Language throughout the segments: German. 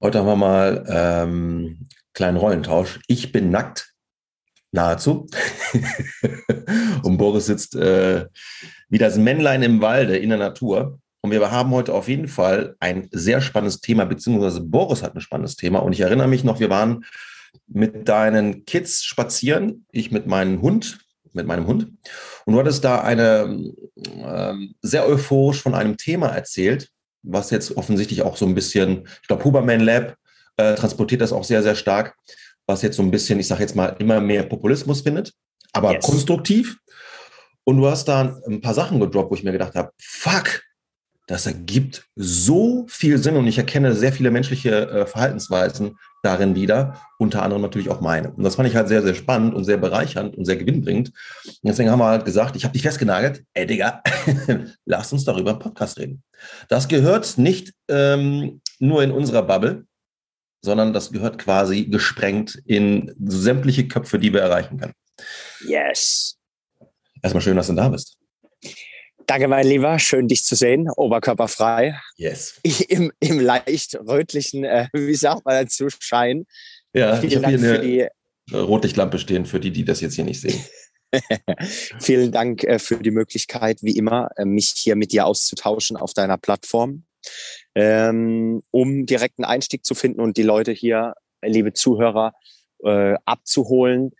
Heute haben wir mal ähm, kleinen Rollentausch. Ich bin nackt, nahezu. und Boris sitzt äh, wie das Männlein im Walde in der Natur. Und wir haben heute auf jeden Fall ein sehr spannendes Thema, beziehungsweise Boris hat ein spannendes Thema. Und ich erinnere mich noch, wir waren mit deinen Kids spazieren, ich mit meinem Hund, mit meinem Hund. Und du hattest da eine äh, sehr euphorisch von einem Thema erzählt, was jetzt offensichtlich auch so ein bisschen, ich glaube, Huberman Lab äh, transportiert das auch sehr, sehr stark, was jetzt so ein bisschen, ich sage jetzt mal, immer mehr Populismus findet, aber yes. konstruktiv. Und du hast da ein paar Sachen gedroppt, wo ich mir gedacht habe, fuck, das ergibt so viel Sinn und ich erkenne sehr viele menschliche äh, Verhaltensweisen darin wieder, unter anderem natürlich auch meine. Und das fand ich halt sehr, sehr spannend und sehr bereichernd und sehr gewinnbringend. Und deswegen haben wir halt gesagt, ich habe dich festgenagelt, ey Digga, lass uns darüber im Podcast reden. Das gehört nicht ähm, nur in unserer Bubble, sondern das gehört quasi gesprengt in sämtliche Köpfe, die wir erreichen können. Yes. Erstmal schön, dass du da bist. Danke, mein Lieber. Schön, dich zu sehen. Oberkörperfrei. Yes. Im, im leicht rötlichen, äh, wie sagt man dazu, Schein. Ja, Vielen ich habe hier eine die Rotlichtlampe stehen für die, die das jetzt hier nicht sehen. Vielen Dank äh, für die Möglichkeit, wie immer, äh, mich hier mit dir auszutauschen auf deiner Plattform, ähm, um direkten Einstieg zu finden und die Leute hier, liebe Zuhörer, äh, abzuholen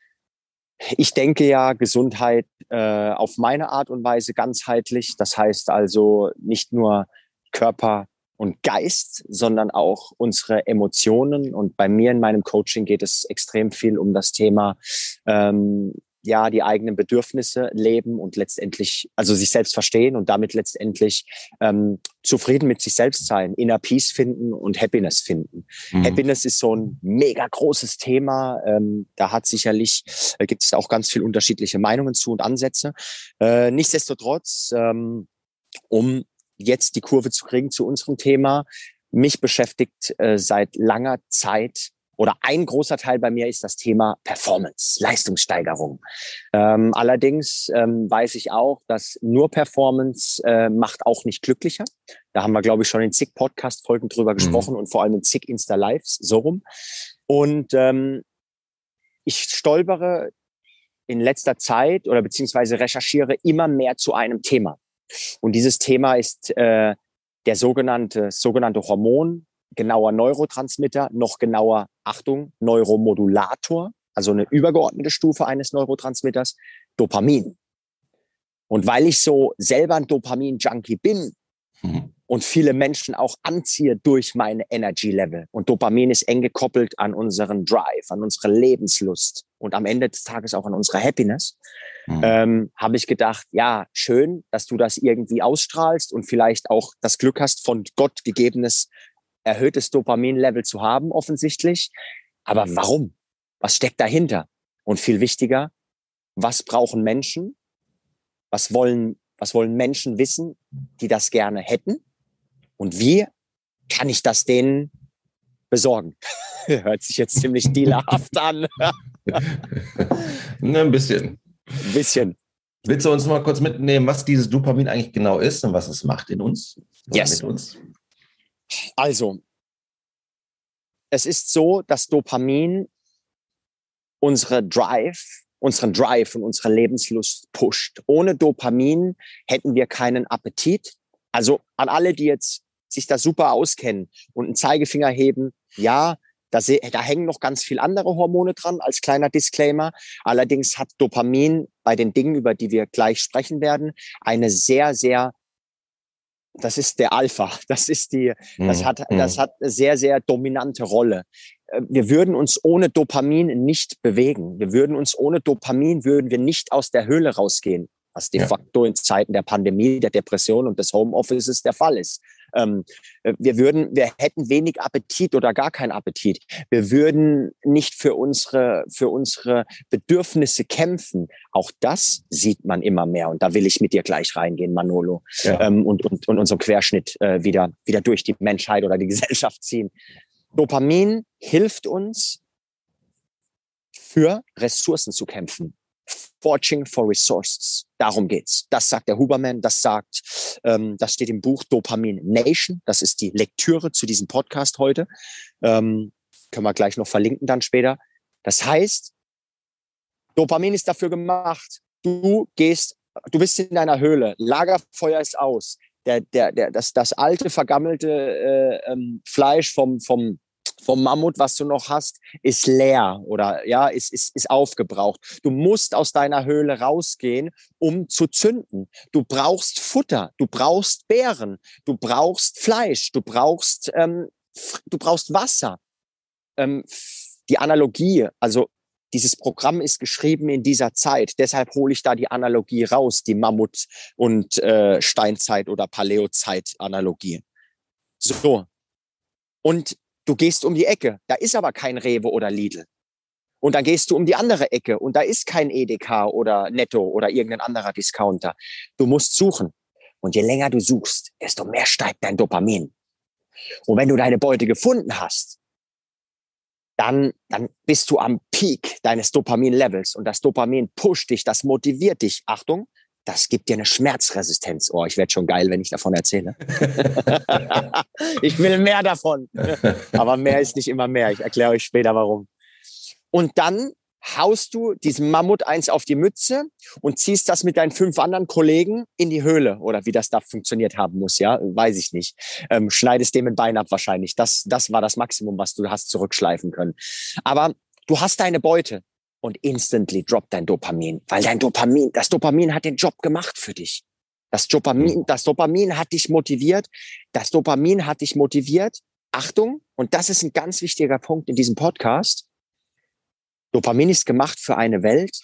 ich denke ja Gesundheit äh, auf meine Art und Weise ganzheitlich. Das heißt also nicht nur Körper und Geist, sondern auch unsere Emotionen. Und bei mir in meinem Coaching geht es extrem viel um das Thema ähm, ja die eigenen Bedürfnisse leben und letztendlich, also sich selbst verstehen und damit letztendlich ähm, zufrieden mit sich selbst sein, inner Peace finden und Happiness finden. Mhm. Happiness ist so ein mega großes Thema. Ähm, da hat sicherlich, äh, gibt es auch ganz viel unterschiedliche Meinungen zu und Ansätze. Äh, nichtsdestotrotz, ähm, um jetzt die Kurve zu kriegen zu unserem Thema, mich beschäftigt äh, seit langer Zeit oder ein großer Teil bei mir ist das Thema Performance, Leistungssteigerung. Ähm, allerdings ähm, weiß ich auch, dass nur Performance äh, macht auch nicht glücklicher. Da haben wir, glaube ich, schon in zig Podcast-Folgen drüber mhm. gesprochen und vor allem in zig Insta-Lives, so rum. Und ähm, ich stolpere in letzter Zeit oder beziehungsweise recherchiere immer mehr zu einem Thema. Und dieses Thema ist äh, der sogenannte, sogenannte Hormon, genauer Neurotransmitter, noch genauer, Achtung, Neuromodulator, also eine übergeordnete Stufe eines Neurotransmitters, Dopamin. Und weil ich so selber ein Dopamin-Junkie bin mhm. und viele Menschen auch anziehe durch meine Energy-Level und Dopamin ist eng gekoppelt an unseren Drive, an unsere Lebenslust und am Ende des Tages auch an unsere Happiness, mhm. ähm, habe ich gedacht, ja, schön, dass du das irgendwie ausstrahlst und vielleicht auch das Glück hast, von Gott gegebenes erhöhtes Dopaminlevel zu haben, offensichtlich. Aber warum? Was steckt dahinter? Und viel wichtiger, was brauchen Menschen? Was wollen, was wollen Menschen wissen, die das gerne hätten? Und wie kann ich das denen besorgen? Hört sich jetzt ziemlich dealerhaft an. ne, ein bisschen. Ein bisschen. Willst du uns mal kurz mitnehmen, was dieses Dopamin eigentlich genau ist und was es macht in uns? Yes. Mit uns? Also, es ist so, dass Dopamin unsere Drive, unseren Drive und unsere Lebenslust pusht. Ohne Dopamin hätten wir keinen Appetit. Also an alle, die jetzt sich da super auskennen und einen Zeigefinger heben, ja, da, da hängen noch ganz viel andere Hormone dran als kleiner Disclaimer. Allerdings hat Dopamin bei den Dingen, über die wir gleich sprechen werden, eine sehr, sehr das ist der Alpha. Das ist die, das mhm, hat, das mhm. hat eine sehr, sehr dominante Rolle. Äh, wir würden uns ohne Dopamin nicht bewegen. Wir würden uns ohne Dopamin würden wir nicht aus der Höhle rausgehen, was de facto in Zeiten der Pandemie, der Depression und des Homeoffices der Fall ist. Ähm, äh, wir würden, wir hätten wenig Appetit oder gar keinen Appetit. Wir würden nicht für unsere, für unsere Bedürfnisse kämpfen. Auch das sieht man immer mehr. Und da will ich mit dir gleich reingehen, Manolo, ja. ähm, und, und, und unseren Querschnitt äh, wieder, wieder durch die Menschheit oder die Gesellschaft ziehen. Dopamin hilft uns, für Ressourcen zu kämpfen. Forging for Resources. Darum geht's. Das sagt der Huberman, das sagt, ähm, das steht im Buch Dopamin Nation. Das ist die Lektüre zu diesem Podcast heute. Ähm, können wir gleich noch verlinken dann später. Das heißt, Dopamin ist dafür gemacht. Du gehst, du bist in deiner Höhle, Lagerfeuer ist aus. Der, der, der, das, das alte, vergammelte äh, ähm, Fleisch vom, vom vom Mammut, was du noch hast, ist leer oder ja, ist, ist, ist aufgebraucht. Du musst aus deiner Höhle rausgehen, um zu zünden. Du brauchst Futter, du brauchst Beeren, du brauchst Fleisch, du brauchst, ähm, du brauchst Wasser. Ähm, die Analogie, also dieses Programm ist geschrieben in dieser Zeit. Deshalb hole ich da die Analogie raus, die Mammut- und äh, Steinzeit- oder Paleozeit-Analogie. So. Und Du gehst um die Ecke, da ist aber kein Rewe oder Lidl. Und dann gehst du um die andere Ecke und da ist kein EDK oder Netto oder irgendein anderer Discounter. Du musst suchen. Und je länger du suchst, desto mehr steigt dein Dopamin. Und wenn du deine Beute gefunden hast, dann, dann bist du am Peak deines Dopamin-Levels und das Dopamin pusht dich, das motiviert dich. Achtung, das gibt dir eine Schmerzresistenz. Oh, ich werde schon geil, wenn ich davon erzähle. ich will mehr davon. Aber mehr ist nicht immer mehr. Ich erkläre euch später warum. Und dann haust du diesem Mammut eins auf die Mütze und ziehst das mit deinen fünf anderen Kollegen in die Höhle oder wie das da funktioniert haben muss, ja, weiß ich nicht. Ähm, schneidest dem ein Bein ab wahrscheinlich. Das, das war das Maximum, was du hast zurückschleifen können. Aber du hast deine Beute und instantly droppt dein Dopamin, weil dein Dopamin, das Dopamin hat den Job gemacht für dich. Das Dopamin, mhm. das Dopamin hat dich motiviert. Das Dopamin hat dich motiviert. Achtung, und das ist ein ganz wichtiger Punkt in diesem Podcast. Dopamin ist gemacht für eine Welt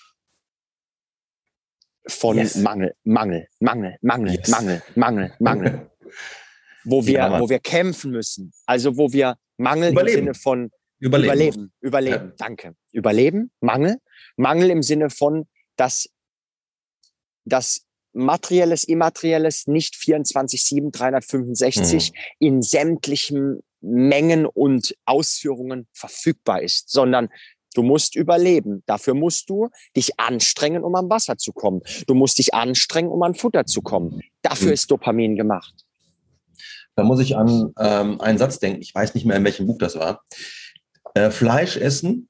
von yes. Mangel, Mangel, Mangel, Mangel, yes. Mangel, Mangel, Mangel. wo wir, ja, wo wir kämpfen müssen. Also wo wir Mangel Überleben. im Sinne von Überleben. Überleben. Überleben. Ja. Danke. Überleben. Mangel. Mangel im Sinne von, dass das materielles, immaterielles nicht 24-7, 365 mhm. in sämtlichen Mengen und Ausführungen verfügbar ist, sondern Du musst überleben. Dafür musst du dich anstrengen, um an Wasser zu kommen. Du musst dich anstrengen, um an Futter zu kommen. Dafür mhm. ist Dopamin gemacht. Da muss ich an ähm, einen Satz denken. Ich weiß nicht mehr, in welchem Buch das war. Äh, Fleisch essen,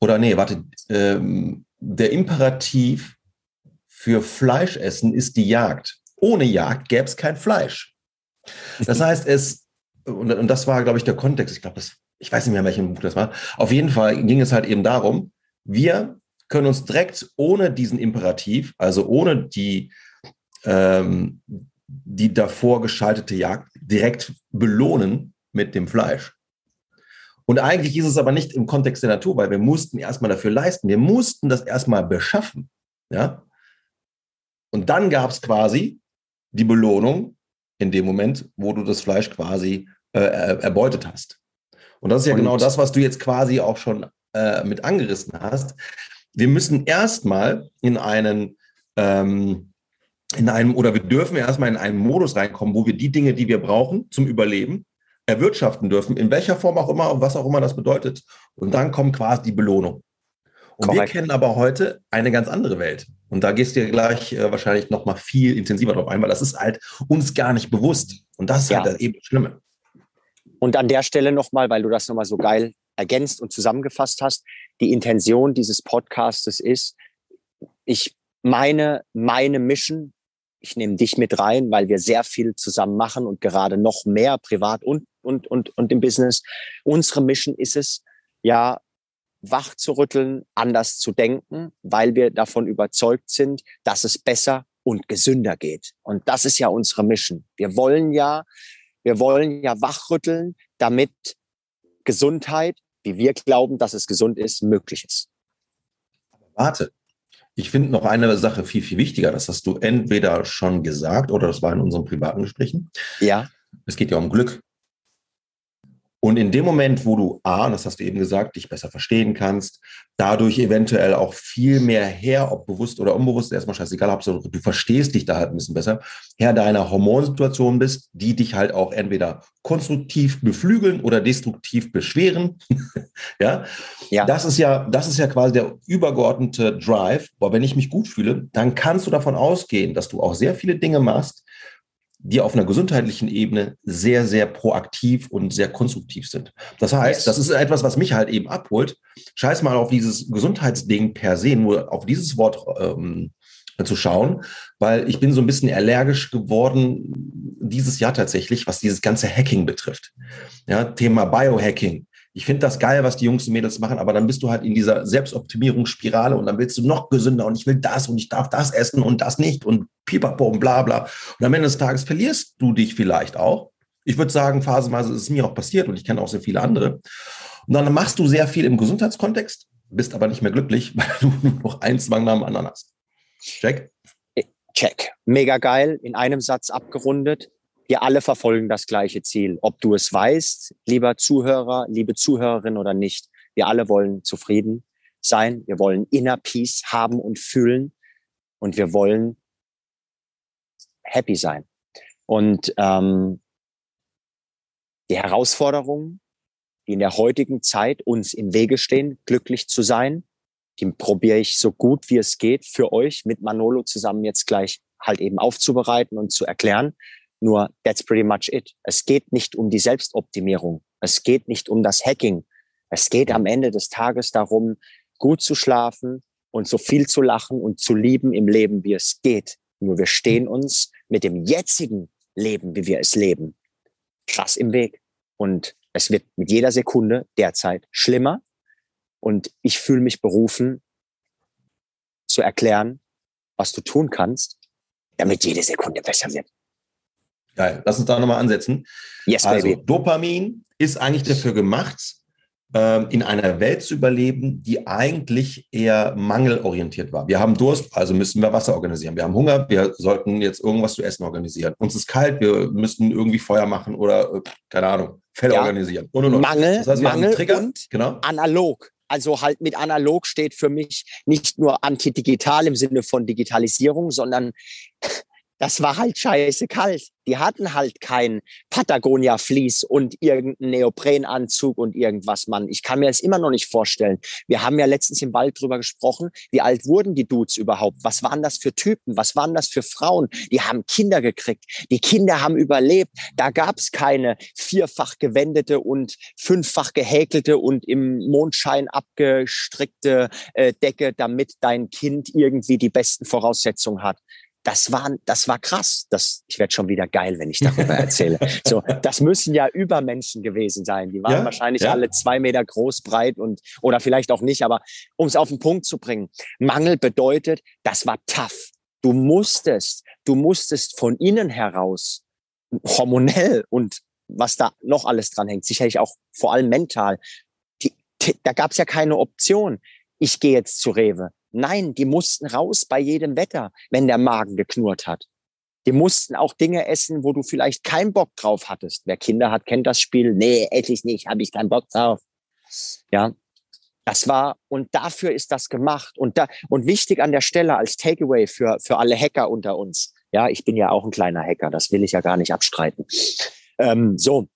oder nee, warte, ähm, der Imperativ für Fleisch essen ist die Jagd. Ohne Jagd gäbe es kein Fleisch. Das heißt, es, und, und das war, glaube ich, der Kontext, ich glaube, ich weiß nicht mehr, welchem Buch das war. Auf jeden Fall ging es halt eben darum, wir können uns direkt ohne diesen Imperativ, also ohne die, ähm, die davor geschaltete Jagd, direkt belohnen mit dem Fleisch. Und eigentlich ist es aber nicht im Kontext der Natur, weil wir mussten erstmal dafür leisten. Wir mussten das erstmal beschaffen. Ja? Und dann gab es quasi die Belohnung in dem Moment, wo du das Fleisch quasi äh, erbeutet hast. Und das ist ja Und genau das, was du jetzt quasi auch schon äh, mit angerissen hast. Wir müssen erstmal in einen, ähm, in einem, oder wir dürfen erstmal in einen Modus reinkommen, wo wir die Dinge, die wir brauchen zum Überleben, erwirtschaften dürfen, in welcher Form auch immer und was auch immer das bedeutet. Und dann kommt quasi die Belohnung. Und Korrekt. wir kennen aber heute eine ganz andere Welt. Und da gehst du ja gleich äh, wahrscheinlich noch mal viel intensiver drauf ein, weil das ist halt uns gar nicht bewusst. Und das ist ja. halt das eben Schlimme. Und an der Stelle nochmal, weil du das nochmal so geil ergänzt und zusammengefasst hast, die Intention dieses Podcastes ist, ich meine, meine Mission ich nehme dich mit rein, weil wir sehr viel zusammen machen und gerade noch mehr privat und, und, und, und im Business. Unsere Mission ist es, ja, wach zu rütteln, anders zu denken, weil wir davon überzeugt sind, dass es besser und gesünder geht. Und das ist ja unsere Mission. Wir wollen ja, wir wollen ja wachrütteln, damit Gesundheit, wie wir glauben, dass es gesund ist, möglich ist. Warte, ich finde noch eine Sache viel, viel wichtiger. Das hast du entweder schon gesagt oder das war in unseren privaten Gesprächen. Ja. Es geht ja um Glück. Und in dem Moment, wo du A, und das hast du eben gesagt, dich besser verstehen kannst, dadurch eventuell auch viel mehr her, ob bewusst oder unbewusst, erstmal scheißegal, Hauptsache du verstehst dich da halt ein bisschen besser, Herr deiner Hormonsituation bist, die dich halt auch entweder konstruktiv beflügeln oder destruktiv beschweren. ja? ja, das ist ja, das ist ja quasi der übergeordnete Drive. Boah, wenn ich mich gut fühle, dann kannst du davon ausgehen, dass du auch sehr viele Dinge machst, die auf einer gesundheitlichen Ebene sehr, sehr proaktiv und sehr konstruktiv sind. Das heißt, yes. das ist etwas, was mich halt eben abholt. Scheiß mal auf dieses Gesundheitsding per se, nur auf dieses Wort ähm, zu schauen, weil ich bin so ein bisschen allergisch geworden dieses Jahr tatsächlich, was dieses ganze Hacking betrifft. Ja, Thema Biohacking ich finde das geil, was die Jungs und Mädels machen, aber dann bist du halt in dieser Selbstoptimierungsspirale und dann willst du noch gesünder und ich will das und ich darf das essen und das nicht und pipapo und bla bla. Und am Ende des Tages verlierst du dich vielleicht auch. Ich würde sagen, phasenweise ist es mir auch passiert und ich kenne auch sehr viele andere. Und dann machst du sehr viel im Gesundheitskontext, bist aber nicht mehr glücklich, weil du nur noch einen Zwang nach dem anderen hast. Check? Check. Mega geil, in einem Satz abgerundet wir alle verfolgen das gleiche Ziel. Ob du es weißt, lieber Zuhörer, liebe Zuhörerin oder nicht. Wir alle wollen zufrieden sein. Wir wollen Inner Peace haben und fühlen. Und wir wollen happy sein. Und ähm, die Herausforderungen, die in der heutigen Zeit uns im Wege stehen, glücklich zu sein, die probiere ich so gut wie es geht für euch mit Manolo zusammen jetzt gleich halt eben aufzubereiten und zu erklären. Nur that's pretty much it. Es geht nicht um die Selbstoptimierung. Es geht nicht um das Hacking. Es geht am Ende des Tages darum, gut zu schlafen und so viel zu lachen und zu lieben im Leben, wie es geht. Nur wir stehen uns mit dem jetzigen Leben, wie wir es leben, krass im Weg. Und es wird mit jeder Sekunde derzeit schlimmer. Und ich fühle mich berufen, zu erklären, was du tun kannst, damit jede Sekunde besser wird. Geil. Lass uns da nochmal ansetzen. Yes, also, baby. Dopamin ist eigentlich dafür gemacht, ähm, in einer Welt zu überleben, die eigentlich eher mangelorientiert war. Wir haben Durst, also müssen wir Wasser organisieren. Wir haben Hunger, wir sollten jetzt irgendwas zu essen organisieren. Uns ist kalt, wir müssten irgendwie Feuer machen oder, äh, keine Ahnung, Fell ja. organisieren. Und, und, und. Mangel, das heißt, Mangel und genau. analog. Also halt mit analog steht für mich nicht nur antidigital im Sinne von Digitalisierung, sondern das war halt scheiße kalt. Die hatten halt kein Patagonia-Vlies und irgendeinen Neoprenanzug und irgendwas, Mann. Ich kann mir das immer noch nicht vorstellen. Wir haben ja letztens im Wald drüber gesprochen, wie alt wurden die Dudes überhaupt? Was waren das für Typen? Was waren das für Frauen? Die haben Kinder gekriegt. Die Kinder haben überlebt. Da gab es keine vierfach gewendete und fünffach gehäkelte und im Mondschein abgestrickte äh, Decke, damit dein Kind irgendwie die besten Voraussetzungen hat das war, das war krass. Das, ich werde schon wieder geil, wenn ich darüber erzähle. So, das müssen ja Übermenschen gewesen sein. Die waren ja, wahrscheinlich ja. alle zwei Meter groß, breit und oder vielleicht auch nicht. Aber um es auf den Punkt zu bringen, Mangel bedeutet, das war tough. Du musstest, du musstest von innen heraus hormonell und was da noch alles dran hängt, sicherlich auch vor allem mental. Die, die, da gab es ja keine Option. Ich gehe jetzt zu Rewe Nein, die mussten raus bei jedem Wetter, wenn der Magen geknurrt hat. Die mussten auch Dinge essen, wo du vielleicht keinen Bock drauf hattest. Wer Kinder hat, kennt das Spiel. Nee, esse ich nicht, habe ich keinen Bock drauf. Ja, das war, und dafür ist das gemacht. Und da, und wichtig an der Stelle als Takeaway für, für alle Hacker unter uns. Ja, ich bin ja auch ein kleiner Hacker, das will ich ja gar nicht abstreiten. Ähm, so,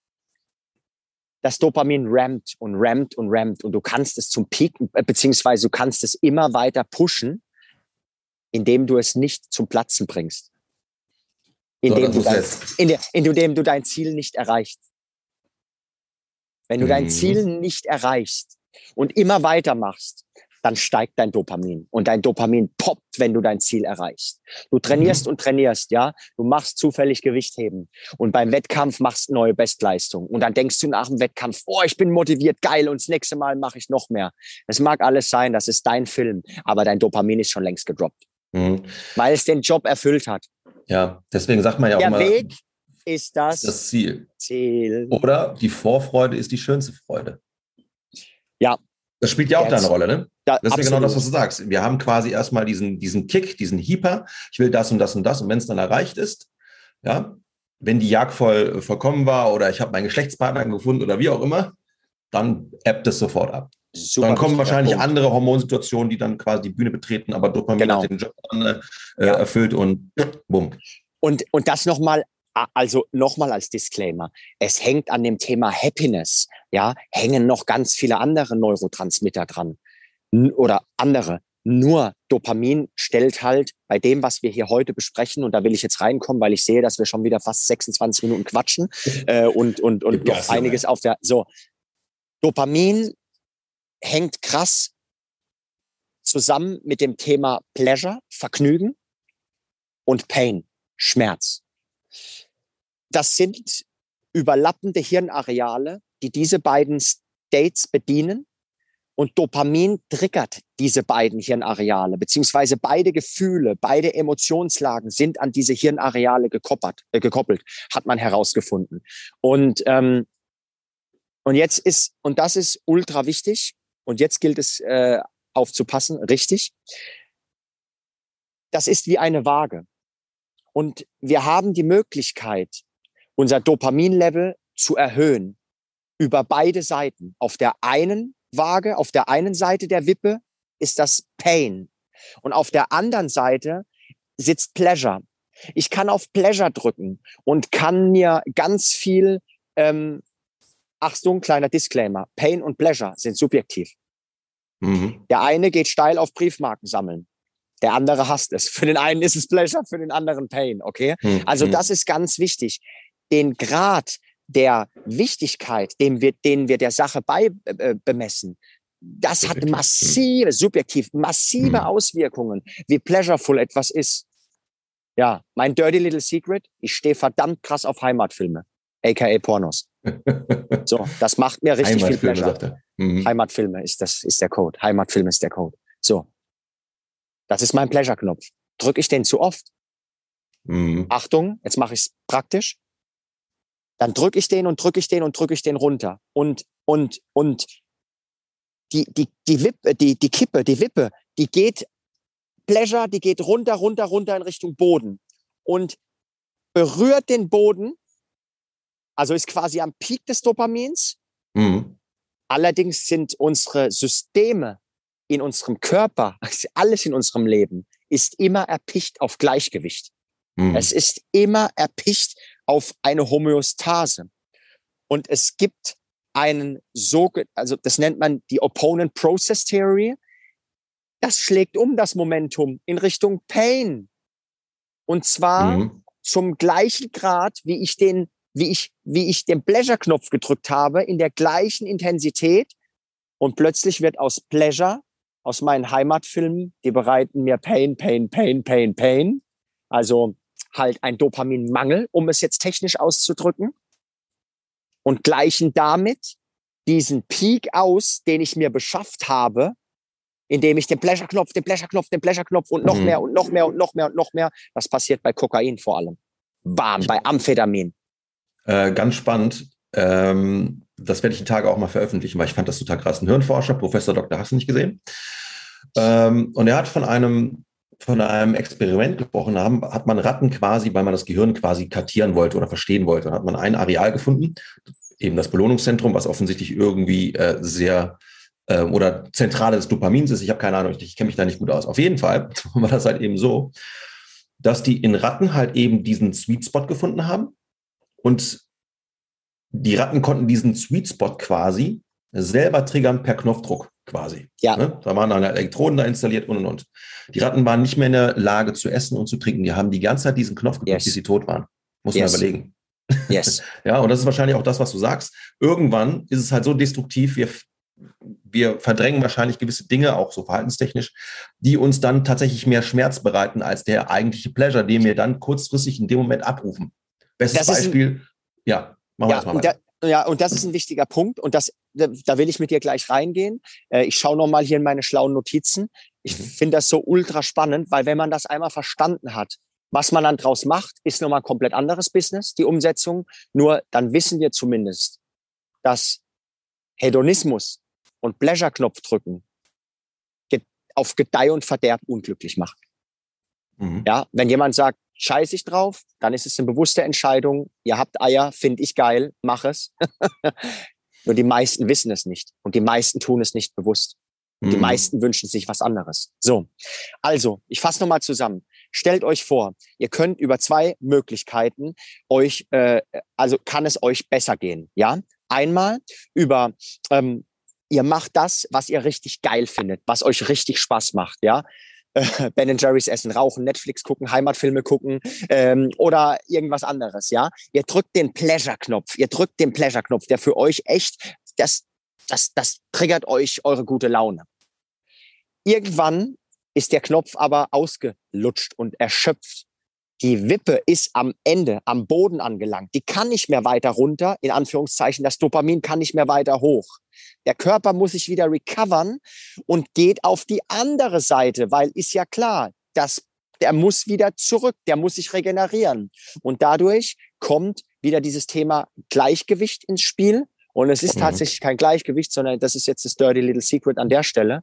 das Dopamin rammt und rammt und rammt und du kannst es zum Peak, äh, beziehungsweise du kannst es immer weiter pushen, indem du es nicht zum Platzen bringst. Indem, so, du, dein, in indem du dein Ziel nicht erreichst. Wenn du mhm. dein Ziel nicht erreichst und immer weitermachst, dann steigt dein Dopamin und dein Dopamin poppt, wenn du dein Ziel erreichst. Du trainierst mhm. und trainierst, ja. Du machst zufällig Gewichtheben und beim Wettkampf machst neue Bestleistung und dann denkst du nach dem Wettkampf, oh, ich bin motiviert, geil und das nächste Mal mache ich noch mehr. Es mag alles sein, das ist dein Film, aber dein Dopamin ist schon längst gedroppt, mhm. weil es den Job erfüllt hat. Ja, deswegen sagt man ja auch Der immer. Weg ist das, das Ziel. Ziel. Oder die Vorfreude ist die schönste Freude. Ja, das spielt ja auch Jetzt. deine Rolle, ne? Da, das ist absolut. ja genau das, was du sagst. Wir haben quasi erstmal diesen, diesen Kick, diesen Heeper. Ich will das und das und das. Und wenn es dann erreicht ist, ja, wenn die Jagd voll, vollkommen war oder ich habe meinen Geschlechtspartner gefunden oder wie auch immer, dann ebbt es sofort ab. Super dann kommen wahrscheinlich Punkt. andere Hormonsituationen, die dann quasi die Bühne betreten, aber Dopamin genau. hat den Job dann, äh, ja. erfüllt und bumm. Und, und das nochmal, also nochmal als Disclaimer. Es hängt an dem Thema Happiness, ja, hängen noch ganz viele andere Neurotransmitter dran. Oder andere. Nur Dopamin stellt halt bei dem, was wir hier heute besprechen, und da will ich jetzt reinkommen, weil ich sehe, dass wir schon wieder fast 26 Minuten quatschen äh, und, und, und noch einiges auf der. So, Dopamin hängt krass zusammen mit dem Thema Pleasure, Vergnügen und Pain, Schmerz. Das sind überlappende Hirnareale, die diese beiden States bedienen und Dopamin triggert diese beiden Hirnareale, beziehungsweise beide Gefühle, beide Emotionslagen sind an diese Hirnareale gekoppelt, äh, gekoppelt hat man herausgefunden. Und, ähm, und jetzt ist, und das ist ultra wichtig, und jetzt gilt es äh, aufzupassen, richtig. Das ist wie eine Waage. Und wir haben die Möglichkeit, unser Dopaminlevel zu erhöhen über beide Seiten. Auf der einen Waage, auf der einen Seite der Wippe ist das Pain und auf der anderen Seite sitzt Pleasure. Ich kann auf Pleasure drücken und kann mir ganz viel, ähm, Achtung, kleiner Disclaimer, Pain und Pleasure sind subjektiv. Mhm. Der eine geht steil auf Briefmarken sammeln. Der andere hasst es. Für den einen ist es Pleasure, für den anderen Pain, okay? Mhm. Also das ist ganz wichtig. Den Grad der Wichtigkeit, den wir, den wir der Sache bei äh, bemessen, das hat massive, subjektiv, massive mhm. Auswirkungen, wie pleasureful etwas ist. Ja, mein dirty little secret, ich stehe verdammt krass auf Heimatfilme, aka Pornos. so, das macht mir richtig viel Pleasure. Mhm. Heimatfilme ist das, ist der Code. Heimatfilme ist der Code. So. Das ist mein Pleasure-Knopf. Drücke ich den zu oft? Mhm. Achtung, jetzt mache ich es praktisch dann drücke ich den und drücke ich den und drücke ich den runter. Und, und, und die, die, die, Wippe, die, die Kippe, die Wippe, die geht Pleasure, die geht runter, runter, runter in Richtung Boden und berührt den Boden, also ist quasi am Peak des Dopamins. Mhm. Allerdings sind unsere Systeme in unserem Körper, alles in unserem Leben, ist immer erpicht auf Gleichgewicht. Mhm. Es ist immer erpicht auf eine Homöostase. Und es gibt einen so, also das nennt man die Opponent Process Theory. Das schlägt um das Momentum in Richtung Pain. Und zwar mhm. zum gleichen Grad, wie ich den, wie ich, wie ich den Pleasure-Knopf gedrückt habe, in der gleichen Intensität. Und plötzlich wird aus Pleasure, aus meinen Heimatfilmen, die bereiten mir Pain, Pain, Pain, Pain, Pain. Also halt ein Dopaminmangel, um es jetzt technisch auszudrücken, und gleichen damit diesen Peak aus, den ich mir beschafft habe, indem ich den Pleasure-Knopf, den Pleasure-Knopf, den Pleasure-Knopf und noch mhm. mehr und noch mehr und noch mehr und noch mehr. Das passiert bei Kokain vor allem. Bam, bei Amphetamin. Äh, ganz spannend. Ähm, das werde ich die Tage auch mal veröffentlichen, weil ich fand das total krass. Ein Hirnforscher, Professor Dr. Hast du nicht gesehen? Ähm, und er hat von einem von einem Experiment gesprochen haben, hat man Ratten quasi, weil man das Gehirn quasi kartieren wollte oder verstehen wollte, und hat man ein Areal gefunden, eben das Belohnungszentrum, was offensichtlich irgendwie äh, sehr äh, oder zentrale des Dopamins ist. Ich habe keine Ahnung, ich, ich kenne mich da nicht gut aus. Auf jeden Fall war das halt eben so, dass die in Ratten halt eben diesen Sweet Spot gefunden haben und die Ratten konnten diesen Sweet Spot quasi selber triggern per Knopfdruck quasi. Ja. Ne? Da waren dann Elektroden da installiert und und und. Die Ratten waren nicht mehr in der Lage zu essen und zu trinken. Die haben die ganze Zeit diesen Knopf gedrückt, yes. bis sie tot waren. Muss yes. man überlegen. Yes. ja, und das ist wahrscheinlich auch das, was du sagst. Irgendwann ist es halt so destruktiv, wir, wir verdrängen wahrscheinlich gewisse Dinge, auch so verhaltenstechnisch, die uns dann tatsächlich mehr Schmerz bereiten als der eigentliche Pleasure, den wir dann kurzfristig in dem Moment abrufen. Bestes das Beispiel, ja, machen wir ja, das mal weiter. Ja, und das ist ein wichtiger Punkt und das, da will ich mit dir gleich reingehen. Äh, ich schaue nochmal hier in meine schlauen Notizen. Ich mhm. finde das so ultra spannend, weil wenn man das einmal verstanden hat, was man dann draus macht, ist nochmal ein komplett anderes Business, die Umsetzung. Nur dann wissen wir zumindest, dass Hedonismus und Pleasure-Knopf drücken auf Gedeih und Verderb unglücklich macht. Mhm. Ja, wenn jemand sagt, scheiß ich drauf, dann ist es eine bewusste Entscheidung. Ihr habt Eier, finde ich geil, mach es. Nur die meisten wissen es nicht und die meisten tun es nicht bewusst. Mhm. Die meisten wünschen sich was anderes. So, also ich fasse nochmal zusammen. Stellt euch vor, ihr könnt über zwei Möglichkeiten euch, äh, also kann es euch besser gehen. Ja, einmal über ähm, ihr macht das, was ihr richtig geil findet, was euch richtig Spaß macht. Ja, Ben Jerry's essen, rauchen, Netflix gucken, Heimatfilme gucken ähm, oder irgendwas anderes, ja. Ihr drückt den Pleasure-Knopf, ihr drückt den Pleasure-Knopf, der für euch echt, das, das, das triggert euch eure gute Laune. Irgendwann ist der Knopf aber ausgelutscht und erschöpft. Die Wippe ist am Ende, am Boden angelangt. Die kann nicht mehr weiter runter, in Anführungszeichen. Das Dopamin kann nicht mehr weiter hoch. Der Körper muss sich wieder recovern und geht auf die andere Seite, weil ist ja klar, dass der muss wieder zurück, der muss sich regenerieren. Und dadurch kommt wieder dieses Thema Gleichgewicht ins Spiel. Und es ist mhm. tatsächlich kein Gleichgewicht, sondern das ist jetzt das Dirty Little Secret an der Stelle.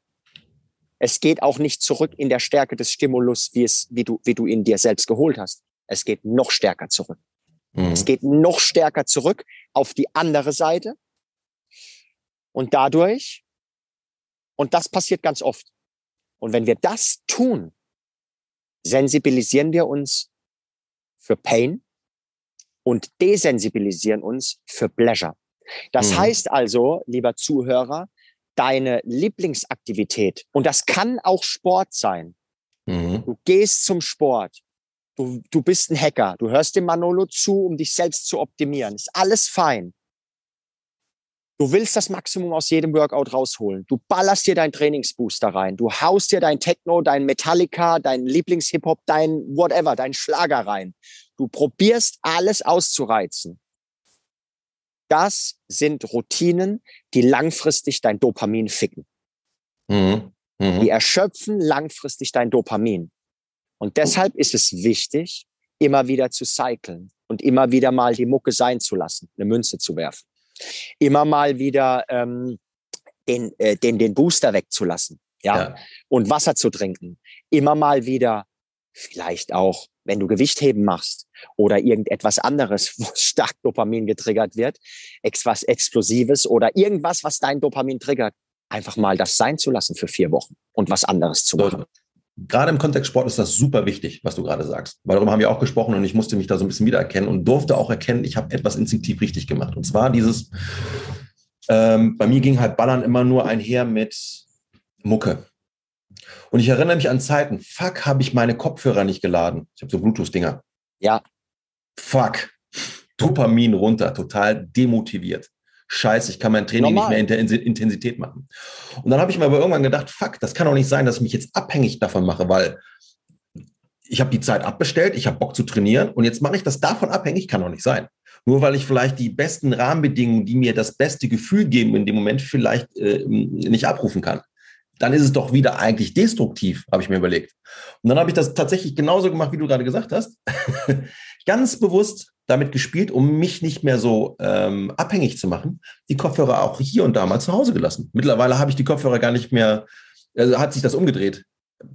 Es geht auch nicht zurück in der Stärke des Stimulus, wie es, wie du, wie du ihn dir selbst geholt hast. Es geht noch stärker zurück. Mhm. Es geht noch stärker zurück auf die andere Seite. Und dadurch, und das passiert ganz oft. Und wenn wir das tun, sensibilisieren wir uns für Pain und desensibilisieren uns für Pleasure. Das mhm. heißt also, lieber Zuhörer, deine Lieblingsaktivität, und das kann auch Sport sein. Mhm. Du gehst zum Sport, du, du bist ein Hacker, du hörst dem Manolo zu, um dich selbst zu optimieren. Ist alles fein. Du willst das Maximum aus jedem Workout rausholen. Du ballerst dir deinen Trainingsbooster rein. Du haust dir dein Techno, dein Metallica, dein Lieblings-Hip-Hop, dein whatever, dein Schlager rein. Du probierst alles auszureizen. Das sind Routinen, die langfristig dein Dopamin ficken. Mhm. Mhm. Die erschöpfen langfristig dein Dopamin. Und deshalb ist es wichtig, immer wieder zu cyclen und immer wieder mal die Mucke sein zu lassen, eine Münze zu werfen immer mal wieder ähm, den, äh, den, den Booster wegzulassen, ja? ja, und Wasser zu trinken. Immer mal wieder, vielleicht auch, wenn du Gewichtheben machst oder irgendetwas anderes, wo stark Dopamin getriggert wird, etwas Explosives oder irgendwas, was dein Dopamin triggert, einfach mal das sein zu lassen für vier Wochen und was anderes zu machen gerade im Kontext Sport ist das super wichtig, was du gerade sagst. Weil darüber haben wir auch gesprochen und ich musste mich da so ein bisschen wiedererkennen und durfte auch erkennen, ich habe etwas instinktiv richtig gemacht. Und zwar dieses, ähm, bei mir ging halt Ballern immer nur einher mit Mucke. Und ich erinnere mich an Zeiten, fuck, habe ich meine Kopfhörer nicht geladen. Ich habe so Bluetooth-Dinger. Ja. Fuck. Dopamin runter, total demotiviert scheiße, ich kann mein Training Normal. nicht mehr in der Intensität machen. Und dann habe ich mir aber irgendwann gedacht, fuck, das kann doch nicht sein, dass ich mich jetzt abhängig davon mache, weil ich habe die Zeit abbestellt, ich habe Bock zu trainieren und jetzt mache ich das davon abhängig, kann doch nicht sein. Nur weil ich vielleicht die besten Rahmenbedingungen, die mir das beste Gefühl geben, in dem Moment vielleicht äh, nicht abrufen kann. Dann ist es doch wieder eigentlich destruktiv, habe ich mir überlegt. Und dann habe ich das tatsächlich genauso gemacht, wie du gerade gesagt hast. Ganz bewusst damit gespielt, um mich nicht mehr so ähm, abhängig zu machen, die Kopfhörer auch hier und da mal zu Hause gelassen. Mittlerweile habe ich die Kopfhörer gar nicht mehr, also hat sich das umgedreht.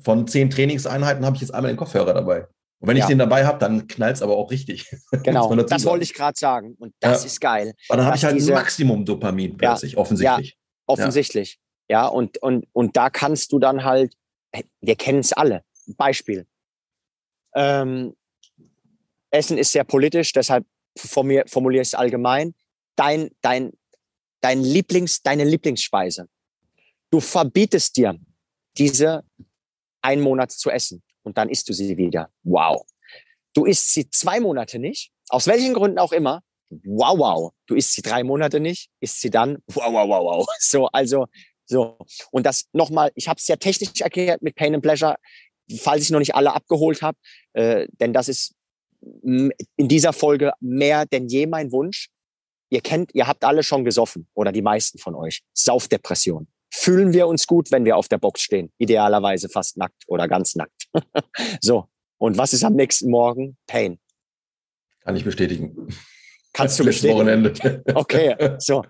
Von zehn Trainingseinheiten habe ich jetzt einmal den Kopfhörer dabei. Und wenn ja. ich den dabei habe, dann knallt es aber auch richtig. Genau, das sagen. wollte ich gerade sagen. Und das ja. ist geil. Aber dann habe ich halt diese, ein Maximum Dopamin plötzlich, ja, offensichtlich. offensichtlich. Ja, und, und, und da kannst du dann halt, wir kennen es alle. Beispiel. Ähm, Essen ist sehr politisch, deshalb formuliere ich es allgemein. Dein, dein, dein Lieblings, deine Lieblingsspeise. Du verbietest dir, diese einen Monat zu essen und dann isst du sie wieder. Wow. Du isst sie zwei Monate nicht, aus welchen Gründen auch immer. Wow, wow. Du isst sie drei Monate nicht, isst sie dann. Wow, wow, wow, wow. So, also, so. Und das nochmal, ich habe es ja technisch erklärt mit Pain and Pleasure, falls ich noch nicht alle abgeholt habe, äh, denn das ist in dieser Folge mehr denn je mein Wunsch. Ihr kennt, ihr habt alle schon gesoffen oder die meisten von euch. Saufdepression. Fühlen wir uns gut, wenn wir auf der Box stehen? Idealerweise fast nackt oder ganz nackt. so. Und was ist am nächsten Morgen? Pain. Kann ich bestätigen. Kannst du bestätigen? Wochenende. okay. So.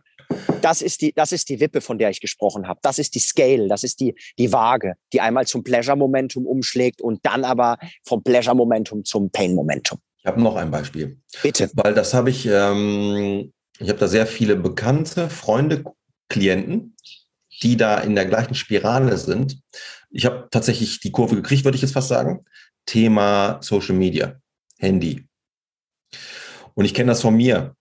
Das ist die, das ist die Wippe, von der ich gesprochen habe. Das ist die Scale, das ist die, die Waage, die einmal zum Pleasure-Momentum umschlägt und dann aber vom Pleasure-Momentum zum Pain-Momentum. Ich habe noch ein Beispiel. Bitte. Weil das habe ich, ähm, ich habe da sehr viele Bekannte, Freunde, Klienten, die da in der gleichen Spirale sind. Ich habe tatsächlich die Kurve gekriegt, würde ich jetzt fast sagen. Thema Social Media, Handy. Und ich kenne das von mir.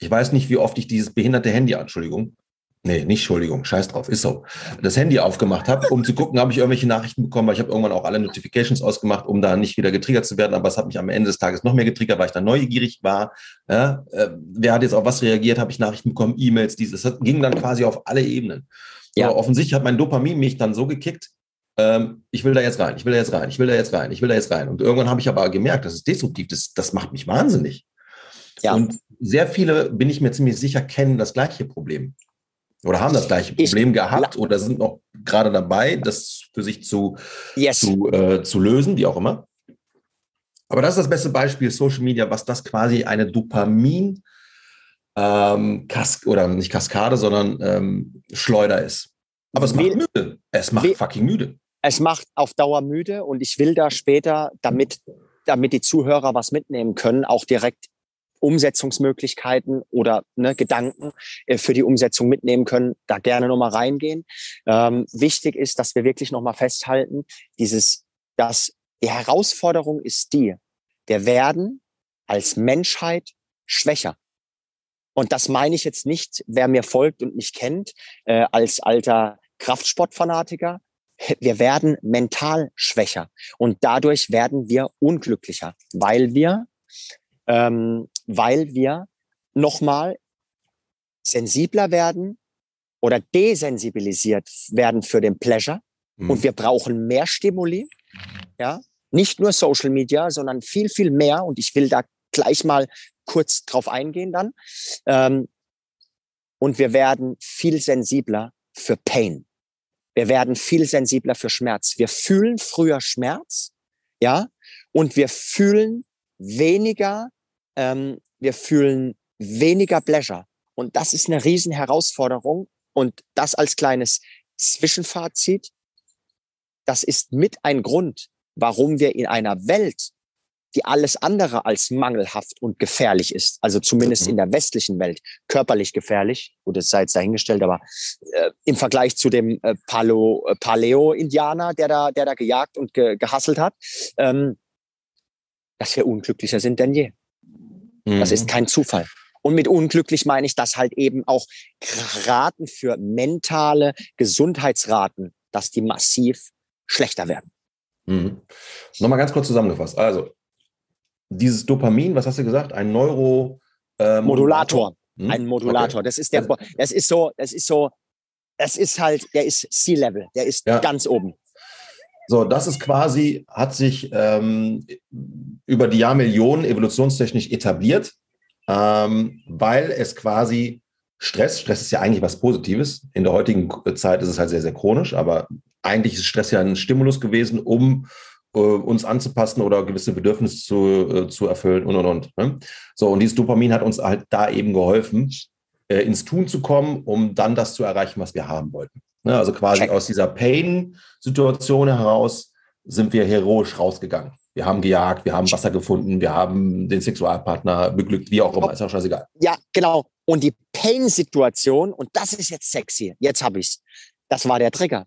Ich weiß nicht, wie oft ich dieses behinderte Handy, Entschuldigung, nee, nicht Entschuldigung, scheiß drauf, ist so, das Handy aufgemacht habe, um zu gucken, habe ich irgendwelche Nachrichten bekommen, weil ich habe irgendwann auch alle Notifications ausgemacht, um da nicht wieder getriggert zu werden, aber es hat mich am Ende des Tages noch mehr getriggert, weil ich da neugierig war. Ja, äh, wer hat jetzt auf was reagiert, habe ich Nachrichten bekommen, E-Mails, dieses, das ging dann quasi auf alle Ebenen. Ja. So, offensichtlich hat mein Dopamin mich dann so gekickt, ähm, ich will da jetzt rein, ich will da jetzt rein, ich will da jetzt rein, ich will da jetzt rein. Und irgendwann habe ich aber gemerkt, das ist destruktiv, das, das macht mich wahnsinnig. Ja. Und sehr viele, bin ich mir ziemlich sicher, kennen das gleiche Problem. Oder haben das gleiche Problem ich, gehabt oder sind noch gerade dabei, das für sich zu, yes. zu, äh, zu lösen, wie auch immer. Aber das ist das beste Beispiel, Social Media, was das quasi eine Dopamin ähm, Kas oder nicht Kaskade, sondern ähm, Schleuder ist. Aber es macht müde. Es macht fucking müde. Es macht auf Dauer müde und ich will da später, damit, damit die Zuhörer was mitnehmen können, auch direkt Umsetzungsmöglichkeiten oder ne, Gedanken äh, für die Umsetzung mitnehmen können, da gerne nochmal reingehen. Ähm, wichtig ist, dass wir wirklich nochmal festhalten, dieses, dass die Herausforderung ist die, wir werden als Menschheit schwächer. Und das meine ich jetzt nicht, wer mir folgt und mich kennt, äh, als alter Kraftsportfanatiker. Wir werden mental schwächer und dadurch werden wir unglücklicher, weil wir ähm, weil wir nochmal sensibler werden oder desensibilisiert werden für den Pleasure. Mhm. Und wir brauchen mehr Stimuli. Ja, nicht nur Social Media, sondern viel, viel mehr. Und ich will da gleich mal kurz drauf eingehen dann. Ähm, und wir werden viel sensibler für Pain. Wir werden viel sensibler für Schmerz. Wir fühlen früher Schmerz, ja, und wir fühlen weniger ähm, wir fühlen weniger Pleasure. Und das ist eine riesen Herausforderung. Und das als kleines Zwischenfazit, das ist mit ein Grund, warum wir in einer Welt, die alles andere als mangelhaft und gefährlich ist, also zumindest in mhm. der westlichen Welt, körperlich gefährlich, gut, das sei jetzt dahingestellt, aber äh, im Vergleich zu dem äh, Palo, äh, Paleo-Indianer, der da, der da gejagt und ge, gehasselt hat, ähm, dass wir unglücklicher sind denn je. Mhm. Das ist mhm. kein Zufall. Und mit unglücklich meine ich, dass halt eben auch Raten für mentale Gesundheitsraten, dass die massiv schlechter werden. Mhm. Nochmal ganz kurz zusammengefasst. Also, dieses Dopamin, was hast du gesagt? Ein Neuro äh, Modulator. Hm? Ein Modulator. Okay. Das ist der, das ist so, das ist so, das ist halt, der ist C-Level, der ist ja. ganz oben. So, das ist quasi, hat sich ähm, über die Jahrmillionen evolutionstechnisch etabliert, ähm, weil es quasi Stress, Stress ist ja eigentlich was Positives. In der heutigen Zeit ist es halt sehr, sehr chronisch, aber eigentlich ist Stress ja ein Stimulus gewesen, um äh, uns anzupassen oder gewisse Bedürfnisse zu, äh, zu erfüllen und und und. Ne? So, und dieses Dopamin hat uns halt da eben geholfen, äh, ins Tun zu kommen, um dann das zu erreichen, was wir haben wollten. Ne, also quasi Check. aus dieser Pain-Situation heraus sind wir heroisch rausgegangen. Wir haben gejagt, wir haben Wasser gefunden, wir haben den Sexualpartner beglückt, wie auch immer, ist auch scheißegal. Ja, genau. Und die Pain-Situation, und das ist jetzt sexy, jetzt habe ich es, das war der Trigger.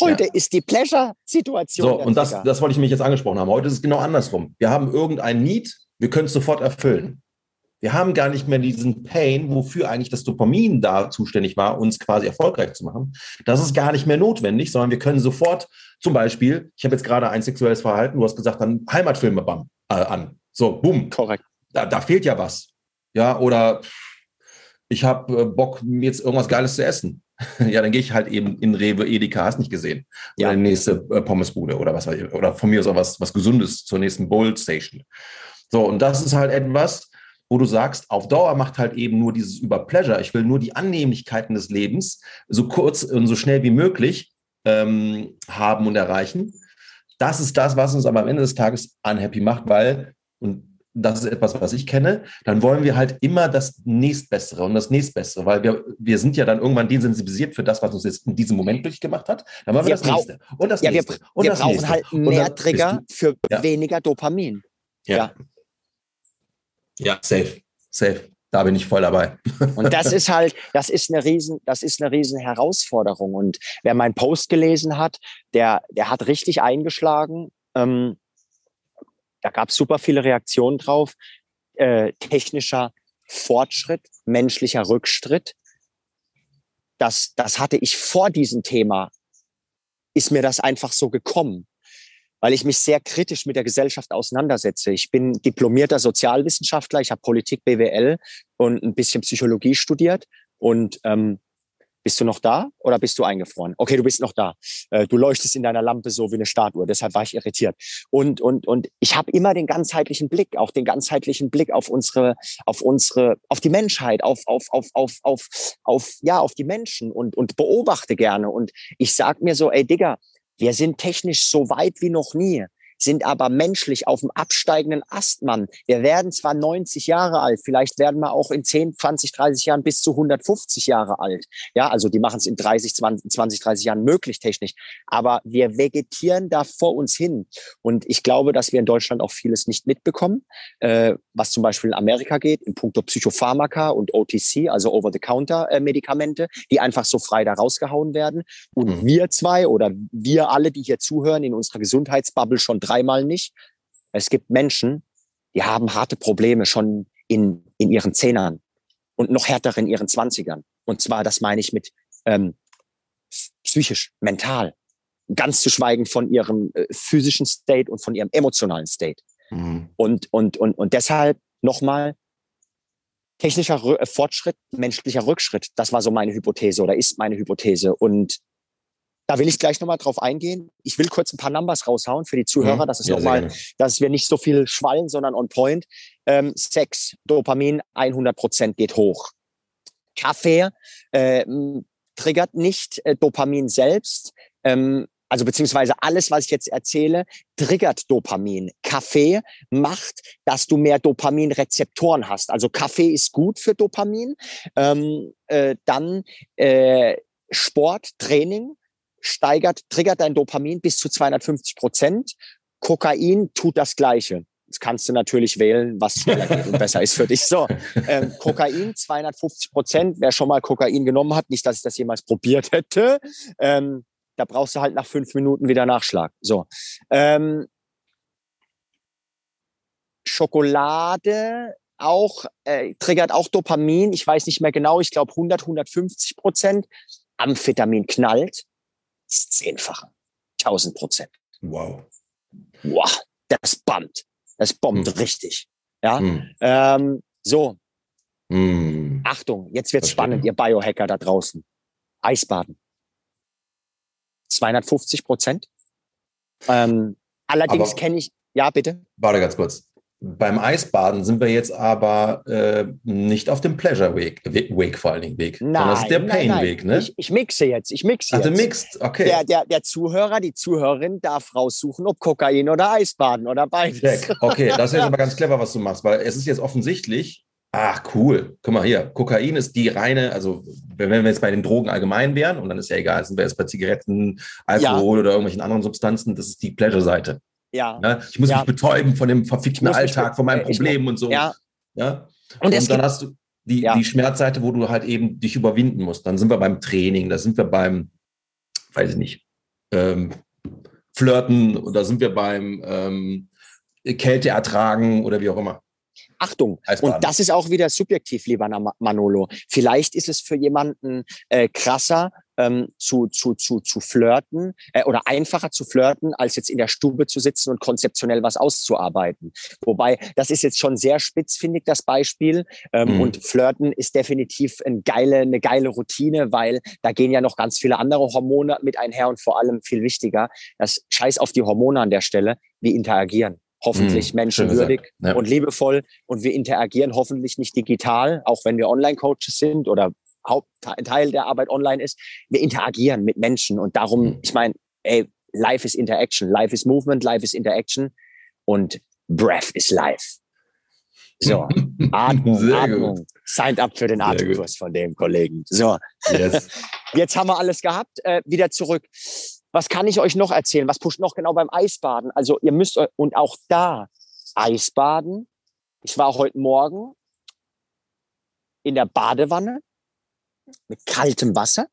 Heute ja. ist die Pleasure-Situation. So, und das, das wollte ich mich jetzt angesprochen haben. Heute ist es genau andersrum. Wir haben irgendein Need, wir können es sofort erfüllen. Wir haben gar nicht mehr diesen Pain, wofür eigentlich das Dopamin da zuständig war, uns quasi erfolgreich zu machen. Das ist gar nicht mehr notwendig, sondern wir können sofort zum Beispiel, ich habe jetzt gerade ein sexuelles Verhalten, du hast gesagt, dann Heimatfilme bam, äh, an. So, boom. Korrekt. Da, da fehlt ja was. Ja, oder ich habe äh, Bock, jetzt irgendwas Geiles zu essen. ja, dann gehe ich halt eben in Rewe, Edeka, hast nicht gesehen. Ja. Oder die nächste äh, Pommesbude oder was weiß ich. Oder von mir aus auch was, was Gesundes zur nächsten Bowl Station. So, und das ist halt etwas, wo du sagst, auf Dauer macht halt eben nur dieses über Pleasure. Ich will nur die Annehmlichkeiten des Lebens so kurz und so schnell wie möglich ähm, haben und erreichen. Das ist das, was uns aber am Ende des Tages unhappy macht, weil, und das ist etwas, was ich kenne, dann wollen wir halt immer das nächstbessere und das nächstbessere, weil wir, wir sind ja dann irgendwann desensibilisiert für das, was uns jetzt in diesem Moment durchgemacht hat. Dann wollen wir, wir das nächste und das ja, nächste. Wir, und wir das brauchen nächste. halt mehr Trigger für ja. weniger Dopamin. Ja. ja. Ja, safe. Safe. Da bin ich voll dabei. Und das ist halt, das ist eine riesen, das ist eine riesen Herausforderung. Und wer meinen Post gelesen hat, der, der hat richtig eingeschlagen. Ähm, da gab es super viele Reaktionen drauf. Äh, technischer Fortschritt, menschlicher Rückschritt. Das, das hatte ich vor diesem Thema, ist mir das einfach so gekommen weil ich mich sehr kritisch mit der Gesellschaft auseinandersetze. Ich bin diplomierter Sozialwissenschaftler, ich habe Politik, BWL und ein bisschen Psychologie studiert. Und ähm, bist du noch da oder bist du eingefroren? Okay, du bist noch da. Äh, du leuchtest in deiner Lampe so wie eine Statue. Deshalb war ich irritiert. Und und und ich habe immer den ganzheitlichen Blick, auch den ganzheitlichen Blick auf unsere, auf unsere, auf die Menschheit, auf auf auf auf auf auf ja auf die Menschen und und beobachte gerne. Und ich sag mir so, ey Digga, wir sind technisch so weit wie noch nie sind aber menschlich auf dem absteigenden Ast, Mann. Wir werden zwar 90 Jahre alt, vielleicht werden wir auch in 10, 20, 30 Jahren bis zu 150 Jahre alt. Ja, also die machen es in 30, 20, 20, 30 Jahren möglich technisch. Aber wir vegetieren da vor uns hin. Und ich glaube, dass wir in Deutschland auch vieles nicht mitbekommen, äh, was zum Beispiel in Amerika geht, in puncto Psychopharmaka und OTC, also Over-the-Counter-Medikamente, die einfach so frei da rausgehauen werden. Und mhm. wir zwei oder wir alle, die hier zuhören, in unserer Gesundheitsbubble schon dreimal nicht. Es gibt Menschen, die haben harte Probleme schon in, in ihren Zehnern und noch härter in ihren Zwanzigern. Und zwar, das meine ich mit ähm, psychisch, mental. Ganz zu schweigen von ihrem äh, physischen State und von ihrem emotionalen State. Mhm. Und, und, und, und deshalb nochmal, technischer R Fortschritt, menschlicher Rückschritt, das war so meine Hypothese oder ist meine Hypothese. Und da will ich gleich nochmal drauf eingehen. Ich will kurz ein paar Numbers raushauen für die Zuhörer, mhm. dass es ja, nochmal, dass wir nicht so viel schwallen, sondern on point. Ähm, Sex, Dopamin 100 Prozent geht hoch. Kaffee äh, triggert nicht äh, Dopamin selbst. Ähm, also beziehungsweise alles, was ich jetzt erzähle, triggert Dopamin. Kaffee macht, dass du mehr Dopaminrezeptoren hast. Also Kaffee ist gut für Dopamin. Ähm, äh, dann äh, Sport, Training steigert, triggert dein Dopamin bis zu 250 Prozent. Kokain tut das Gleiche. Jetzt kannst du natürlich wählen, was schneller geht und besser ist für dich. So, ähm, Kokain 250 Prozent. Wer schon mal Kokain genommen hat, nicht, dass ich das jemals probiert hätte, ähm, da brauchst du halt nach fünf Minuten wieder Nachschlag. So, ähm, Schokolade auch äh, triggert auch Dopamin. Ich weiß nicht mehr genau. Ich glaube 100, 150 Prozent. Amphetamin knallt das Zehnfache. 1000 Prozent. Wow. Wow, das bombt. Das bombt hm. richtig. Ja. Hm. Ähm, so. Hm. Achtung, jetzt wird's Verstehe. spannend, ihr Biohacker da draußen. Eisbaden. 250 Prozent. Ähm, allerdings kenne ich, ja, bitte. Warte ganz kurz. Beim Eisbaden sind wir jetzt aber äh, nicht auf dem Pleasure Weg, Weg vor allen Dingen Weg. Nein, das ist der Pain Weg, ne? Ich, ich, mixe jetzt, ich mixe jetzt. Ach, du mixt, okay. Der, der, der Zuhörer, die Zuhörerin darf raussuchen, ob Kokain oder Eisbaden oder beides. Check. Okay, das ist jetzt aber ganz clever, was du machst, weil es ist jetzt offensichtlich, ach cool, guck mal hier, Kokain ist die reine, also wenn wir jetzt bei den Drogen allgemein wären, und dann ist ja egal, sind wir jetzt bei Zigaretten, Alkohol ja. oder irgendwelchen anderen Substanzen, das ist die Pleasure-Seite. Ja. ja ich muss ja. mich betäuben von dem verfickten Alltag, von meinen Problemen und so. Ja. ja? Und, und dann hast du die, ja. die Schmerzseite, wo du halt eben dich überwinden musst. Dann sind wir beim Training, da sind wir beim, weiß ich nicht, ähm, Flirten oder sind wir beim ähm, Kälte ertragen oder wie auch immer. Achtung, Eisbaden. und das ist auch wieder subjektiv, lieber Manolo. Vielleicht ist es für jemanden äh, krasser, ähm, zu, zu, zu, zu flirten äh, oder einfacher zu flirten, als jetzt in der Stube zu sitzen und konzeptionell was auszuarbeiten. Wobei, das ist jetzt schon sehr spitz, finde ich, das Beispiel. Ähm, mhm. Und Flirten ist definitiv ein geile, eine geile Routine, weil da gehen ja noch ganz viele andere Hormone mit einher und vor allem viel wichtiger, das Scheiß auf die Hormone an der Stelle, wir interagieren hoffentlich mm, menschenwürdig ja. und liebevoll. Und wir interagieren hoffentlich nicht digital, auch wenn wir Online-Coaches sind oder Hauptteil der Arbeit online ist, wir interagieren mit Menschen und darum, mhm. ich meine, ey, Life is Interaction, Life is Movement, Life is Interaction und Breath is Life. So, Atmung, Sehr Atmung. Gut. Signed up für den Atemkurs von dem Kollegen. So, yes. jetzt haben wir alles gehabt. Äh, wieder zurück. Was kann ich euch noch erzählen? Was pusht noch genau beim Eisbaden? Also ihr müsst und auch da Eisbaden. Ich war heute Morgen in der Badewanne mit kaltem Wasser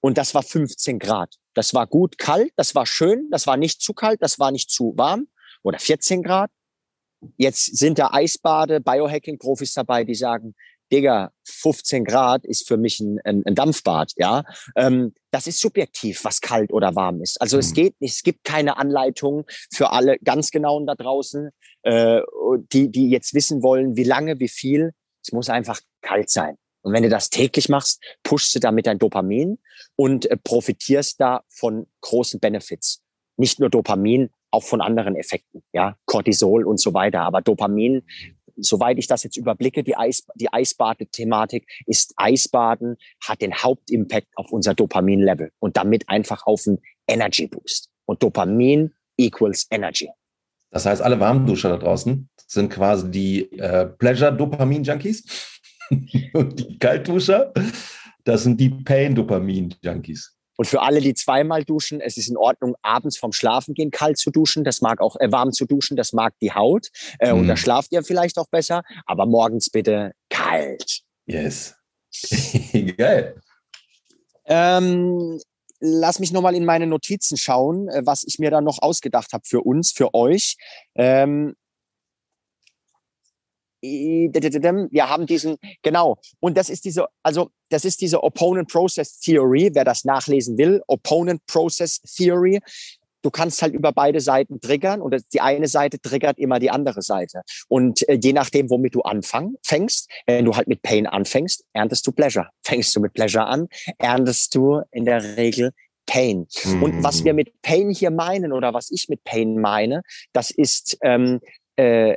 und das war 15 Grad. Das war gut kalt, das war schön, das war nicht zu kalt, das war nicht zu warm oder 14 Grad. Jetzt sind da Eisbade, Biohacking-Profis dabei, die sagen, Digga, 15 Grad ist für mich ein, ein, ein Dampfbad, ja. Ähm, das ist subjektiv, was kalt oder warm ist. Also mhm. es geht nicht, es gibt keine Anleitung für alle ganz genauen da draußen, äh, die, die jetzt wissen wollen, wie lange, wie viel. Es muss einfach kalt sein. Und wenn du das täglich machst, pushst du damit dein Dopamin und äh, profitierst da von großen Benefits. Nicht nur Dopamin, auch von anderen Effekten, ja, Cortisol und so weiter. Aber Dopamin, soweit ich das jetzt überblicke, die, Eis, die Eisbade-Thematik ist Eisbaden hat den Hauptimpact auf unser Dopamin-Level und damit einfach auf einen Energy Boost. Und Dopamin equals Energy. Das heißt, alle Warmduscher da draußen sind quasi die äh, Pleasure-Dopamin-Junkies und die Kaltduscher, das sind die Pain-Dopamin-Junkies. Und für alle, die zweimal duschen, es ist in Ordnung, abends vorm Schlafengehen kalt zu duschen. Das mag auch äh, warm zu duschen, das mag die Haut. Äh, mm. Und da mhm. schlaft ihr vielleicht auch besser. Aber morgens bitte kalt. Yes. Geil. Ähm, lass mich nochmal in meine Notizen schauen, äh, was ich mir da noch ausgedacht habe für uns, für euch. Ähm, wir haben diesen, genau, und das ist diese, also das ist diese Opponent Process Theory, wer das nachlesen will, Opponent Process Theory. Du kannst halt über beide Seiten triggern und die eine Seite triggert immer die andere Seite. Und äh, je nachdem, womit du anfängst, wenn du halt mit Pain anfängst, erntest du Pleasure. Fängst du mit Pleasure an, erntest du in der Regel Pain. Mhm. Und was wir mit Pain hier meinen oder was ich mit Pain meine, das ist ähm, äh,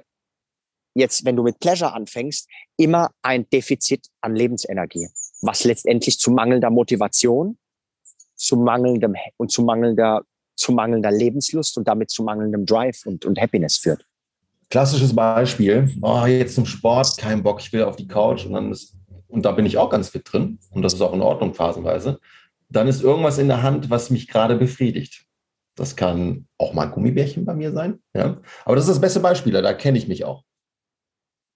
jetzt, wenn du mit Pleasure anfängst, immer ein Defizit an Lebensenergie, was letztendlich zu mangelnder Motivation, zu mangelndem und zu mangelnder, zu mangelnder Lebenslust und damit zu mangelndem Drive und, und Happiness führt. Klassisches Beispiel, oh, jetzt zum Sport, kein Bock, ich will auf die Couch und dann ist, und da bin ich auch ganz fit drin und das ist auch in Ordnung phasenweise. Dann ist irgendwas in der Hand, was mich gerade befriedigt. Das kann auch mal ein Gummibärchen bei mir sein. Ja? Aber das ist das beste Beispiel, da kenne ich mich auch.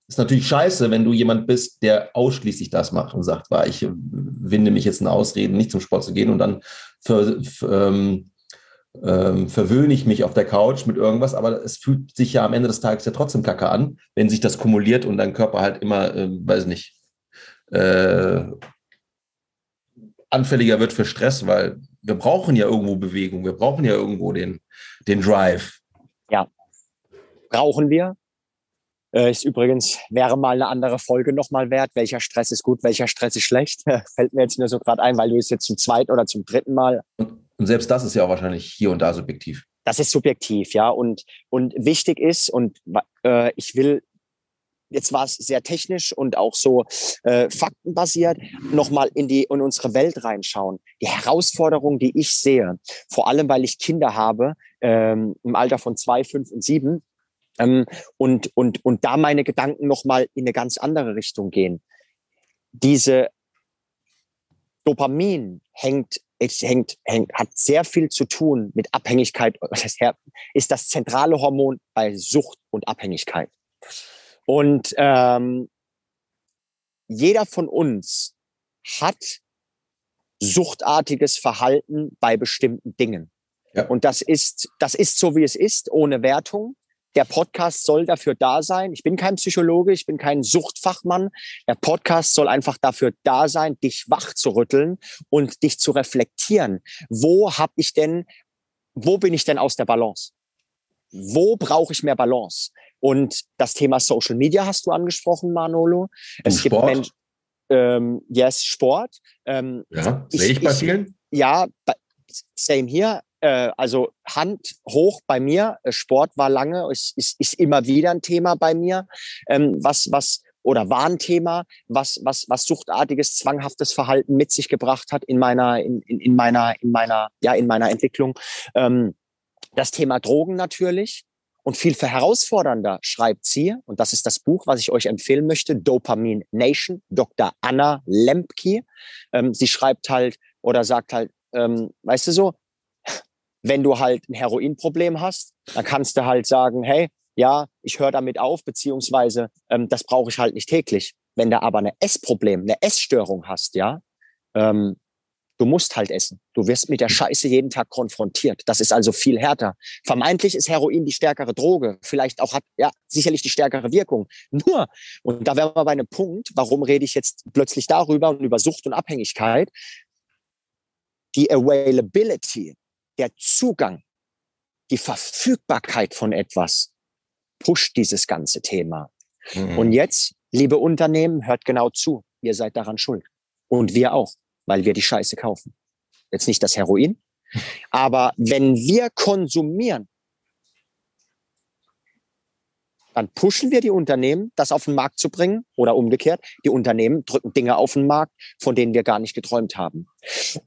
Ist natürlich scheiße, wenn du jemand bist, der ausschließlich das macht und sagt, war ich winde mich jetzt in Ausreden, nicht zum Sport zu gehen und dann ver, ähm, ähm, verwöhne ich mich auf der Couch mit irgendwas, aber es fühlt sich ja am Ende des Tages ja trotzdem kacke an, wenn sich das kumuliert und dein Körper halt immer, äh, weiß nicht, äh, anfälliger wird für Stress, weil wir brauchen ja irgendwo Bewegung, wir brauchen ja irgendwo den, den Drive. Ja, brauchen wir. Äh, ist übrigens, wäre mal eine andere Folge nochmal wert. Welcher Stress ist gut, welcher Stress ist schlecht? Fällt mir jetzt nur so gerade ein, weil du es jetzt zum zweiten oder zum dritten Mal. Und, selbst das ist ja auch wahrscheinlich hier und da subjektiv. Das ist subjektiv, ja. Und, und wichtig ist, und äh, ich will jetzt war es sehr technisch und auch so äh, faktenbasiert, nochmal in die in unsere Welt reinschauen. Die Herausforderung, die ich sehe, vor allem weil ich Kinder habe ähm, im Alter von zwei, fünf und sieben, ähm, und, und, und da meine Gedanken nochmal in eine ganz andere Richtung gehen. Diese Dopamin hängt, hängt, hängt, hat sehr viel zu tun mit Abhängigkeit, ist das zentrale Hormon bei Sucht und Abhängigkeit. Und ähm, jeder von uns hat suchtartiges Verhalten bei bestimmten Dingen. Ja. Und das ist, das ist so, wie es ist, ohne Wertung. Der Podcast soll dafür da sein. Ich bin kein Psychologe, ich bin kein Suchtfachmann. Der Podcast soll einfach dafür da sein, dich wach zu rütteln und dich zu reflektieren. Wo habe ich denn, wo bin ich denn aus der Balance? Wo brauche ich mehr Balance? Und das Thema Social Media hast du angesprochen, Manolo. Es gibt Menschen, ähm, yes, Sport. Ähm, ja, sehe ich bei vielen. Ja, same hier äh, also Hand hoch bei mir. Äh, Sport war lange, ist, ist, ist immer wieder ein Thema bei mir. Ähm, was, was, oder war ein Thema, was, was, was suchtartiges, zwanghaftes Verhalten mit sich gebracht hat in meiner, in, in, in meiner, in meiner, ja, in meiner Entwicklung. Ähm, das Thema Drogen natürlich. Und viel herausfordernder schreibt sie, und das ist das Buch, was ich euch empfehlen möchte, Dopamine Nation, Dr. Anna Lempke. Ähm, sie schreibt halt oder sagt halt, ähm, weißt du so, wenn du halt ein Heroinproblem hast, dann kannst du halt sagen, hey, ja, ich höre damit auf, beziehungsweise ähm, das brauche ich halt nicht täglich. Wenn du aber eine Essproblem, eine Essstörung hast, ja, ähm, Du musst halt essen. Du wirst mit der Scheiße jeden Tag konfrontiert. Das ist also viel härter. Vermeintlich ist Heroin die stärkere Droge. Vielleicht auch hat, ja, sicherlich die stärkere Wirkung. Nur, und da wären wir bei einem Punkt, warum rede ich jetzt plötzlich darüber und über Sucht und Abhängigkeit? Die Availability, der Zugang, die Verfügbarkeit von etwas pusht dieses ganze Thema. Mhm. Und jetzt, liebe Unternehmen, hört genau zu. Ihr seid daran schuld. Und wir auch weil wir die Scheiße kaufen. Jetzt nicht das Heroin, aber wenn wir konsumieren, dann pushen wir die Unternehmen, das auf den Markt zu bringen oder umgekehrt. Die Unternehmen drücken Dinge auf den Markt, von denen wir gar nicht geträumt haben.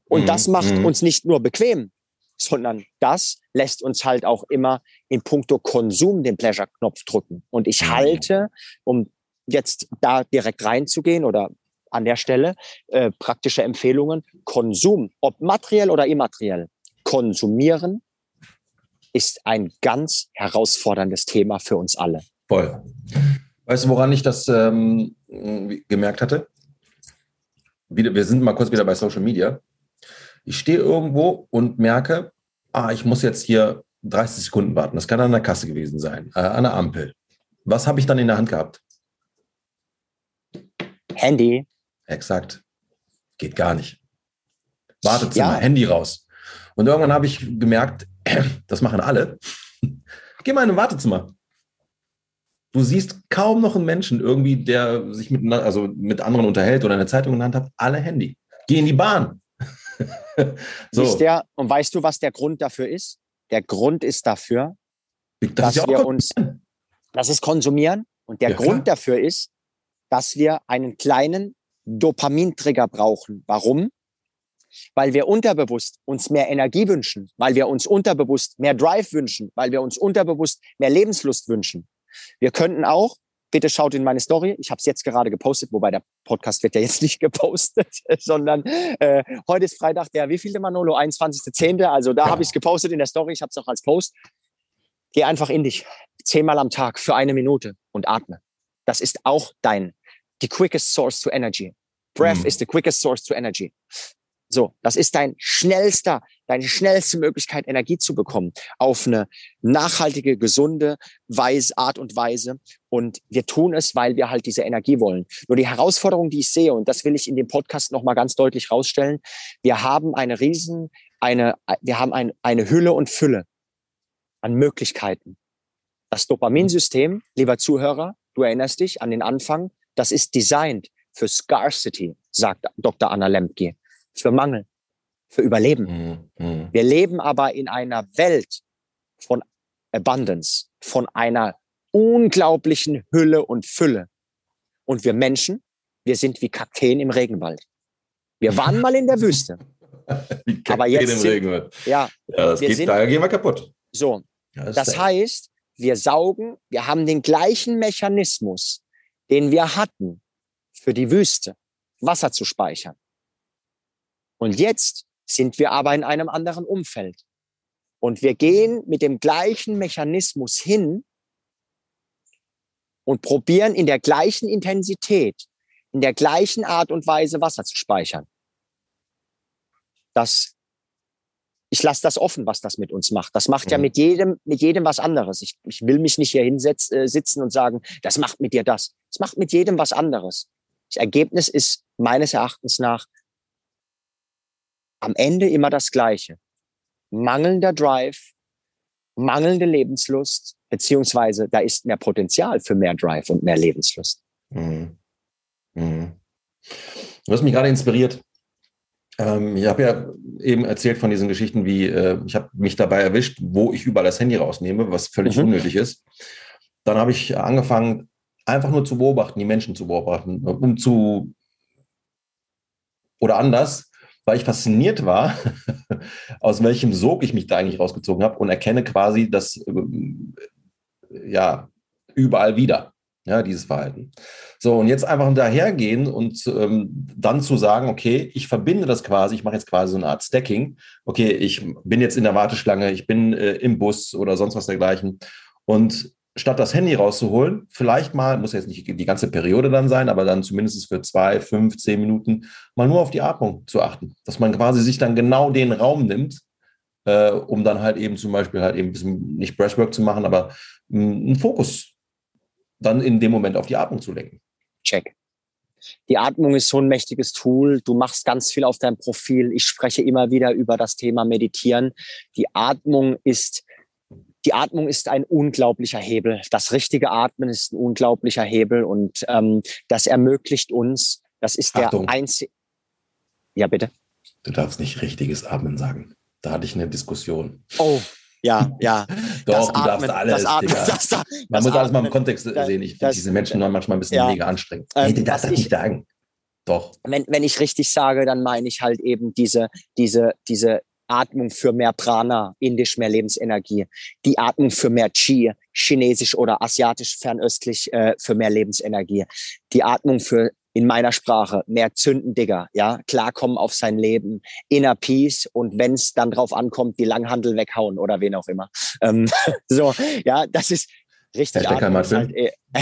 Und mhm. das macht mhm. uns nicht nur bequem, sondern das lässt uns halt auch immer in puncto Konsum den Pleasure-Knopf drücken. Und ich mhm. halte, um jetzt da direkt reinzugehen oder an der Stelle äh, praktische Empfehlungen. Konsum, ob materiell oder immateriell, konsumieren ist ein ganz herausforderndes Thema für uns alle. Voll. Weißt du, woran ich das ähm, gemerkt hatte? Wir sind mal kurz wieder bei Social Media. Ich stehe irgendwo und merke, ah, ich muss jetzt hier 30 Sekunden warten. Das kann an der Kasse gewesen sein, äh, an der Ampel. Was habe ich dann in der Hand gehabt? Handy. Exakt. Geht gar nicht. Wartezimmer, ja. Handy raus. Und irgendwann habe ich gemerkt, das machen alle. Geh mal in ein Wartezimmer. Du siehst kaum noch einen Menschen irgendwie, der sich mit, also mit anderen unterhält oder eine Zeitung in der Hand hat. Alle Handy. Geh in die Bahn. so. Der, und weißt du, was der Grund dafür ist? Der Grund ist dafür, das dass wir uns, das ist konsumieren. Und der ja, Grund klar. dafür ist, dass wir einen kleinen Dopamintrigger brauchen. Warum? Weil wir unterbewusst uns mehr Energie wünschen, weil wir uns unterbewusst mehr Drive wünschen, weil wir uns unterbewusst mehr Lebenslust wünschen. Wir könnten auch, bitte schaut in meine Story, ich habe es jetzt gerade gepostet, wobei der Podcast wird ja jetzt nicht gepostet, sondern äh, heute ist Freitag, der wievielte Manolo? 21.10. Also da ja. habe ich es gepostet in der Story, ich habe es auch als Post. Geh einfach in dich, zehnmal am Tag für eine Minute und atme. Das ist auch dein, die quickest source to energy. Breath mhm. is the quickest source to energy. So, das ist dein schnellster, deine schnellste Möglichkeit, Energie zu bekommen auf eine nachhaltige, gesunde Weise, Art und Weise. Und wir tun es, weil wir halt diese Energie wollen. Nur die Herausforderung, die ich sehe, und das will ich in dem Podcast nochmal ganz deutlich rausstellen, wir haben eine riesen, eine, wir haben ein, eine Hülle und Fülle an Möglichkeiten. Das Dopaminsystem, lieber Zuhörer, du erinnerst dich an den Anfang, das ist designed für Scarcity, sagt Dr. Anna Lemke, für Mangel, für Überleben. Mhm. Wir leben aber in einer Welt von Abundance, von einer unglaublichen Hülle und Fülle. Und wir Menschen, wir sind wie Kakteen im Regenwald. Wir waren mal in der Wüste. aber jetzt im sind, Regenwald. Ja, ja das geht, sind, daher gehen wir kaputt. So, das, das heißt, wir saugen, wir haben den gleichen Mechanismus, den wir hatten, für die Wüste, Wasser zu speichern. Und jetzt sind wir aber in einem anderen Umfeld. Und wir gehen mit dem gleichen Mechanismus hin und probieren in der gleichen Intensität, in der gleichen Art und Weise Wasser zu speichern. Das, ich lasse das offen, was das mit uns macht. Das macht mhm. ja mit jedem, mit jedem was anderes. Ich, ich will mich nicht hier hinsitzen äh, und sagen, das macht mit dir das. Es macht mit jedem was anderes. Das Ergebnis ist meines Erachtens nach am Ende immer das Gleiche. Mangelnder Drive, mangelnde Lebenslust, beziehungsweise da ist mehr Potenzial für mehr Drive und mehr Lebenslust. Mhm. Mhm. Du hast mich gerade inspiriert. Ähm, ich habe ja eben erzählt von diesen Geschichten, wie äh, ich habe mich dabei erwischt, wo ich überall das Handy rausnehme, was völlig mhm. unnötig ist. Dann habe ich angefangen, einfach nur zu beobachten, die Menschen zu beobachten, um zu oder anders, weil ich fasziniert war, aus welchem Sog ich mich da eigentlich rausgezogen habe und erkenne quasi, dass ja überall wieder, ja, dieses Verhalten. So, und jetzt einfach hinterhergehen und ähm, dann zu sagen, okay, ich verbinde das quasi, ich mache jetzt quasi so eine Art Stacking. Okay, ich bin jetzt in der Warteschlange, ich bin äh, im Bus oder sonst was dergleichen. Und statt das Handy rauszuholen, vielleicht mal, muss jetzt nicht die ganze Periode dann sein, aber dann zumindest für zwei, fünf, zehn Minuten mal nur auf die Atmung zu achten. Dass man quasi sich dann genau den Raum nimmt, äh, um dann halt eben zum Beispiel halt eben ein bisschen, nicht Breathwork zu machen, aber hm, einen Fokus dann in dem Moment auf die Atmung zu lenken. Check. Die Atmung ist so ein mächtiges Tool. Du machst ganz viel auf deinem Profil. Ich spreche immer wieder über das Thema Meditieren. Die Atmung ist die Atmung ist ein unglaublicher Hebel. Das richtige Atmen ist ein unglaublicher Hebel und ähm, das ermöglicht uns, das ist Achtung. der einzige. Ja, bitte. Du darfst nicht richtiges Atmen sagen. Da hatte ich eine Diskussion. Oh, ja, ja. Doch, das du Atmen, darfst alles. Das Atmen, das, das, Man muss alles mal im Kontext sehen. Ich finde diese Menschen manchmal ein bisschen ja, mega anstrengend. Ähm, nee, du darfst das nicht sagen. Doch. Wenn, wenn ich richtig sage, dann meine ich halt eben diese, diese, diese Atmung für mehr Prana, indisch mehr Lebensenergie, die Atmung für mehr Chi, chinesisch oder asiatisch fernöstlich äh, für mehr Lebensenergie, die Atmung für in meiner Sprache mehr zünden, Digger, ja, klarkommen auf sein Leben, inner Peace und wenn es dann drauf ankommt, die Langhandel weghauen oder wen auch immer. Ähm, so, ja, das ist richtig Hashtag atmen. Halt, äh,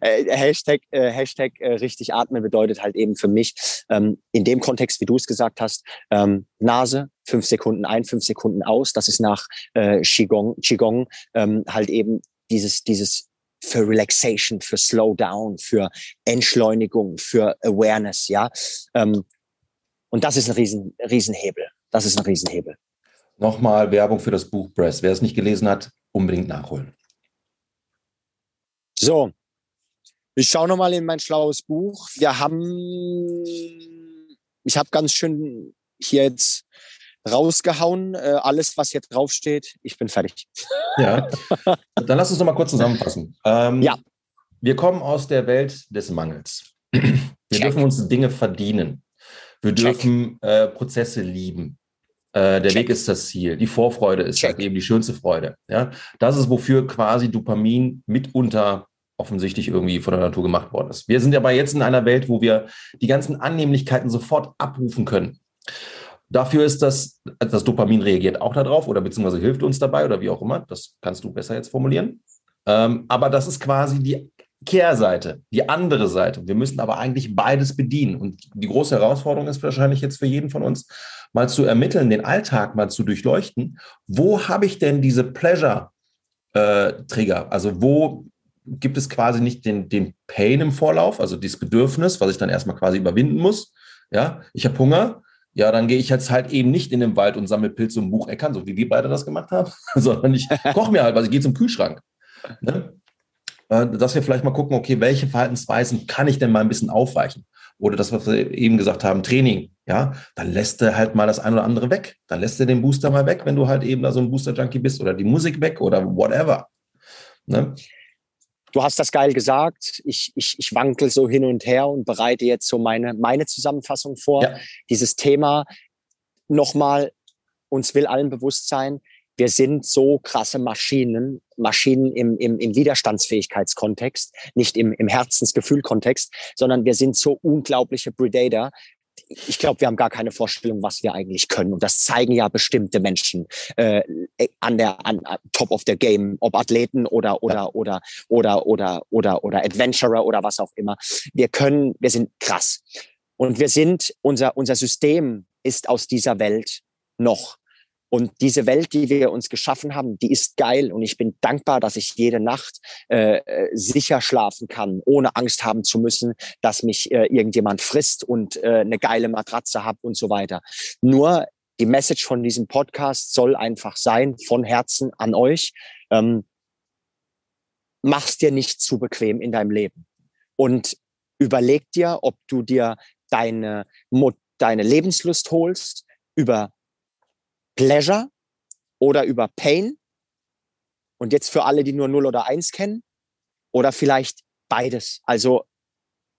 äh, Hashtag, äh, Hashtag äh, richtig atmen bedeutet halt eben für mich ähm, in dem Kontext, wie du es gesagt hast, ähm, Nase, fünf Sekunden ein, fünf Sekunden aus. Das ist nach äh, Qigong, Qigong ähm, halt eben dieses, dieses für Relaxation, für Slowdown, für Entschleunigung, für Awareness, ja. Ähm, und das ist ein riesen, Riesenhebel. Das ist ein Riesenhebel. Nochmal Werbung für das Buch Press. Wer es nicht gelesen hat, unbedingt nachholen. So, ich schaue nochmal in mein schlaues Buch. Wir haben, ich habe ganz schön hier jetzt rausgehauen, äh, alles, was hier draufsteht. Ich bin fertig. Ja, dann lass uns nochmal kurz zusammenfassen. Ähm, ja. Wir kommen aus der Welt des Mangels. Wir Check. dürfen uns Dinge verdienen. Wir dürfen äh, Prozesse lieben. Äh, der Check. Weg ist das Ziel. Die Vorfreude ist halt eben die schönste Freude. Ja? Das ist, wofür quasi Dopamin mitunter offensichtlich irgendwie von der Natur gemacht worden ist. Wir sind aber jetzt in einer Welt, wo wir die ganzen Annehmlichkeiten sofort abrufen können. Dafür ist das, das Dopamin reagiert auch darauf oder beziehungsweise hilft uns dabei oder wie auch immer. Das kannst du besser jetzt formulieren. Ähm, aber das ist quasi die Kehrseite, die andere Seite. Wir müssen aber eigentlich beides bedienen. Und die große Herausforderung ist wahrscheinlich jetzt für jeden von uns, mal zu ermitteln, den Alltag mal zu durchleuchten. Wo habe ich denn diese Pleasure-Trigger? Äh, also wo gibt es quasi nicht den, den Pain im Vorlauf, also dieses Bedürfnis, was ich dann erstmal quasi überwinden muss. Ja, ich habe Hunger. Ja, dann gehe ich jetzt halt eben nicht in den Wald und sammle Pilze und Bucheckern, so wie wir beide das gemacht haben, sondern ich koche mir halt was, ich gehe zum Kühlschrank. Ne? Äh, dass wir vielleicht mal gucken, okay, welche Verhaltensweisen kann ich denn mal ein bisschen aufweichen? Oder das, was wir eben gesagt haben, Training, ja, dann lässt er halt mal das ein oder andere weg. Dann lässt er den Booster mal weg, wenn du halt eben da so ein Booster-Junkie bist oder die Musik weg oder whatever. Ne? Du hast das geil gesagt. Ich, ich, ich wankel so hin und her und bereite jetzt so meine, meine Zusammenfassung vor. Ja. Dieses Thema nochmal, uns will allen bewusst sein, wir sind so krasse Maschinen, Maschinen im, im, im Widerstandsfähigkeitskontext, nicht im, im Herzensgefühlkontext, sondern wir sind so unglaubliche Predator, ich glaube, wir haben gar keine Vorstellung, was wir eigentlich können. Und das zeigen ja bestimmte Menschen äh, an der an, an Top of the Game, ob Athleten oder oder ja. oder oder oder oder oder Adventurer oder was auch immer. Wir können, wir sind krass. Und wir sind, unser, unser System ist aus dieser Welt noch. Und diese Welt, die wir uns geschaffen haben, die ist geil. Und ich bin dankbar, dass ich jede Nacht äh, äh, sicher schlafen kann, ohne Angst haben zu müssen, dass mich äh, irgendjemand frisst und äh, eine geile Matratze habe und so weiter. Nur die Message von diesem Podcast soll einfach sein, von Herzen an euch. Ähm, mach's dir nicht zu bequem in deinem Leben. Und überleg dir, ob du dir deine, deine Lebenslust holst über Pleasure oder über Pain. Und jetzt für alle, die nur 0 oder 1 kennen, oder vielleicht beides. Also,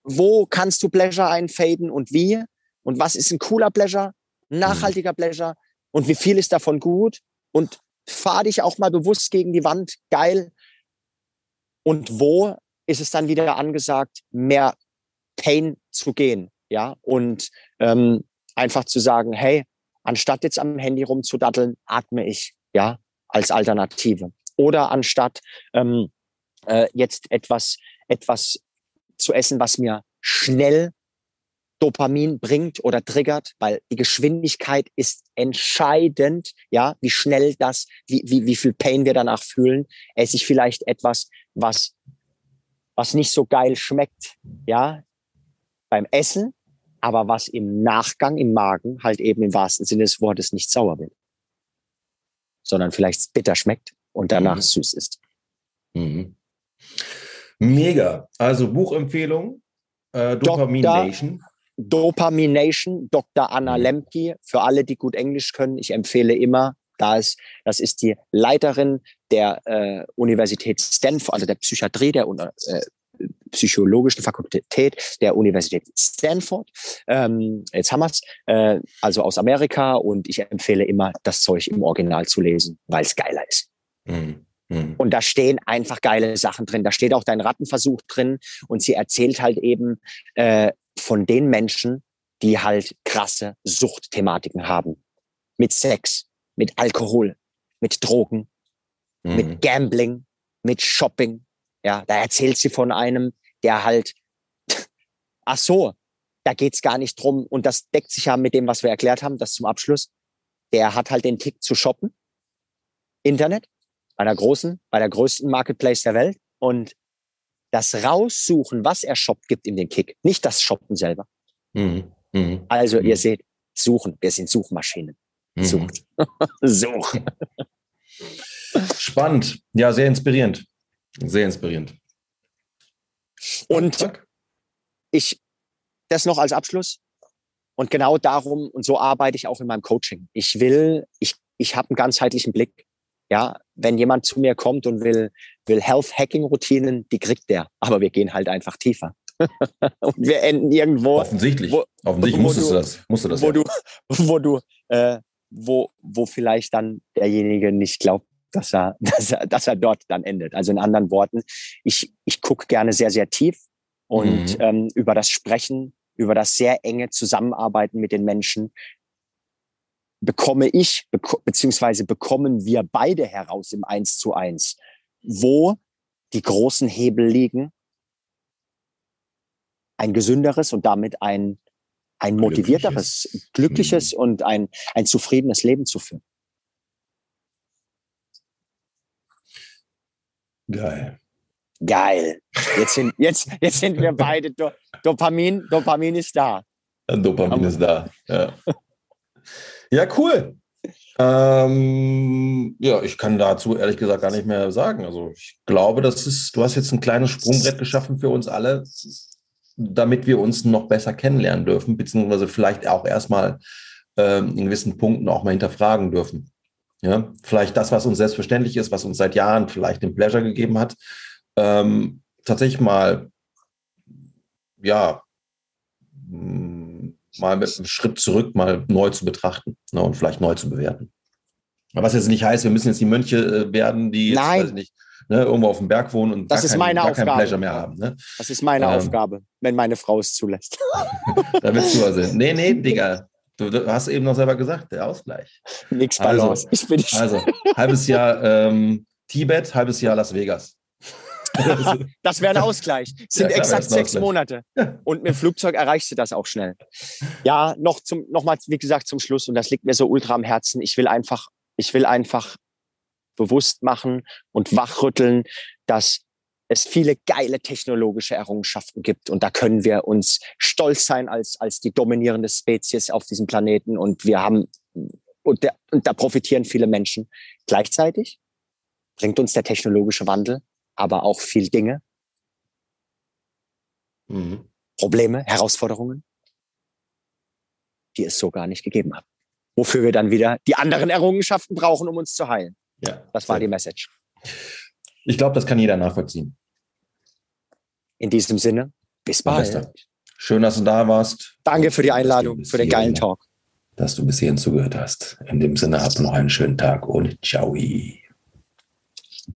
wo kannst du Pleasure einfaden und wie? Und was ist ein cooler Pleasure, nachhaltiger Pleasure? Und wie viel ist davon gut? Und fahr dich auch mal bewusst gegen die Wand. Geil. und wo ist es dann wieder angesagt, mehr Pain zu gehen, ja, und ähm, einfach zu sagen, hey, anstatt jetzt am Handy rumzudatteln, atme ich, ja, als Alternative. Oder anstatt ähm, äh, jetzt etwas, etwas zu essen, was mir schnell Dopamin bringt oder triggert, weil die Geschwindigkeit ist entscheidend, ja, wie schnell das, wie, wie, wie viel Pain wir danach fühlen. Esse ich vielleicht etwas, was, was nicht so geil schmeckt, ja, beim Essen, aber was im Nachgang im Magen halt eben im wahrsten Sinne des Wortes nicht sauer wird, sondern vielleicht bitter schmeckt und danach mhm. süß ist. Mhm. Mega. Also Buchempfehlung, äh, Dopamination. Dopamination, Dr. Anna mhm. Lemke, für alle, die gut Englisch können. Ich empfehle immer, da ist, das ist die Leiterin der äh, Universität Stanford, also der Psychiatrie der äh, psychologischen Fakultät der Universität Stanford. Ähm, jetzt haben wir's, äh, also aus Amerika und ich empfehle immer, das Zeug im Original zu lesen, weil es geiler ist. Mhm. mhm. Und da stehen einfach geile Sachen drin. Da steht auch dein Rattenversuch drin und sie erzählt halt eben äh, von den Menschen, die halt krasse Suchtthematiken haben. Mit Sex, mit Alkohol, mit Drogen, mhm. mit Gambling, mit Shopping. Ja, da erzählt sie von einem, der halt, ach so, da geht's gar nicht drum. Und das deckt sich ja mit dem, was wir erklärt haben, das zum Abschluss. Der hat halt den Tick zu shoppen. Internet, bei der großen, bei der größten Marketplace der Welt. Und das Raussuchen, was er shoppt, gibt ihm den Kick. Nicht das Shoppen selber. Mhm. Mhm. Also, mhm. ihr seht, suchen. Wir sind Suchmaschinen. Mhm. Sucht. Suchen. Spannend. Ja, sehr inspirierend. Sehr inspirierend. Und ich, das noch als Abschluss. Und genau darum, und so arbeite ich auch in meinem Coaching. Ich will, ich, ich habe einen ganzheitlichen Blick. Ja, wenn jemand zu mir kommt und will, will Health-Hacking-Routinen, die kriegt der. Aber wir gehen halt einfach tiefer. und wir enden irgendwo. Offensichtlich. Wo, Offensichtlich musstest du, das. Musst du das wo ja. du, wo du, äh, wo, wo vielleicht dann derjenige nicht glaubt, dass er, dass er, dass er dort dann endet. Also in anderen Worten, ich, ich gucke gerne sehr, sehr tief und mhm. ähm, über das Sprechen, über das sehr enge Zusammenarbeiten mit den Menschen bekomme ich, beziehungsweise bekommen wir beide heraus im Eins zu eins, wo die großen Hebel liegen, ein gesünderes und damit ein, ein motivierteres, glückliches, glückliches mhm. und ein, ein zufriedenes Leben zu führen. Geil. Geil. Jetzt sind, jetzt, jetzt sind wir beide. Do, Dopamin, Dopamin ist da. Dopamin ist da. Ja, ja cool. Ähm, ja, ich kann dazu ehrlich gesagt gar nicht mehr sagen. Also ich glaube, das ist, du hast jetzt ein kleines Sprungbrett geschaffen für uns alle, damit wir uns noch besser kennenlernen dürfen, beziehungsweise vielleicht auch erstmal ähm, in gewissen Punkten auch mal hinterfragen dürfen. Ja, vielleicht das, was uns selbstverständlich ist, was uns seit Jahren vielleicht den Pleasure gegeben hat, ähm, tatsächlich mal, ja, mm, mal mit einem Schritt zurück mal neu zu betrachten ne, und vielleicht neu zu bewerten. Was jetzt nicht heißt, wir müssen jetzt die Mönche äh, werden, die jetzt, nicht, ne, irgendwo auf dem Berg wohnen und das gar, ist kein, meine gar Aufgabe. kein Pleasure mehr haben. Ne? Das ist meine ähm, Aufgabe, wenn meine Frau es zulässt. da willst du also. Nee, nee, Digga. Du, du, hast eben noch selber gesagt, der Ausgleich. Nix Balance. Also, ich bin nicht. also halbes Jahr ähm, Tibet, halbes Jahr Las Vegas. das wäre ein Ausgleich. Das sind ja, exakt sechs Monate. Und mit dem Flugzeug erreichst du das auch schnell. Ja, noch zum, noch mal, wie gesagt, zum Schluss. Und das liegt mir so ultra am Herzen. Ich will einfach, ich will einfach bewusst machen und wachrütteln, dass es viele geile technologische Errungenschaften gibt. Und da können wir uns stolz sein als, als die dominierende Spezies auf diesem Planeten. Und wir haben, und, der, und da profitieren viele Menschen. Gleichzeitig bringt uns der technologische Wandel aber auch viel Dinge, mhm. Probleme, Herausforderungen, die es so gar nicht gegeben hat. Wofür wir dann wieder die anderen Errungenschaften brauchen, um uns zu heilen. Ja, das war die Message. Ich glaube, das kann jeder nachvollziehen. In diesem Sinne, bis bald. Schön, dass du da warst. Danke für die Einladung, für den geilen Talk. Dass du bis hierhin zugehört hast. In dem Sinne, habt noch einen schönen Tag und ciao.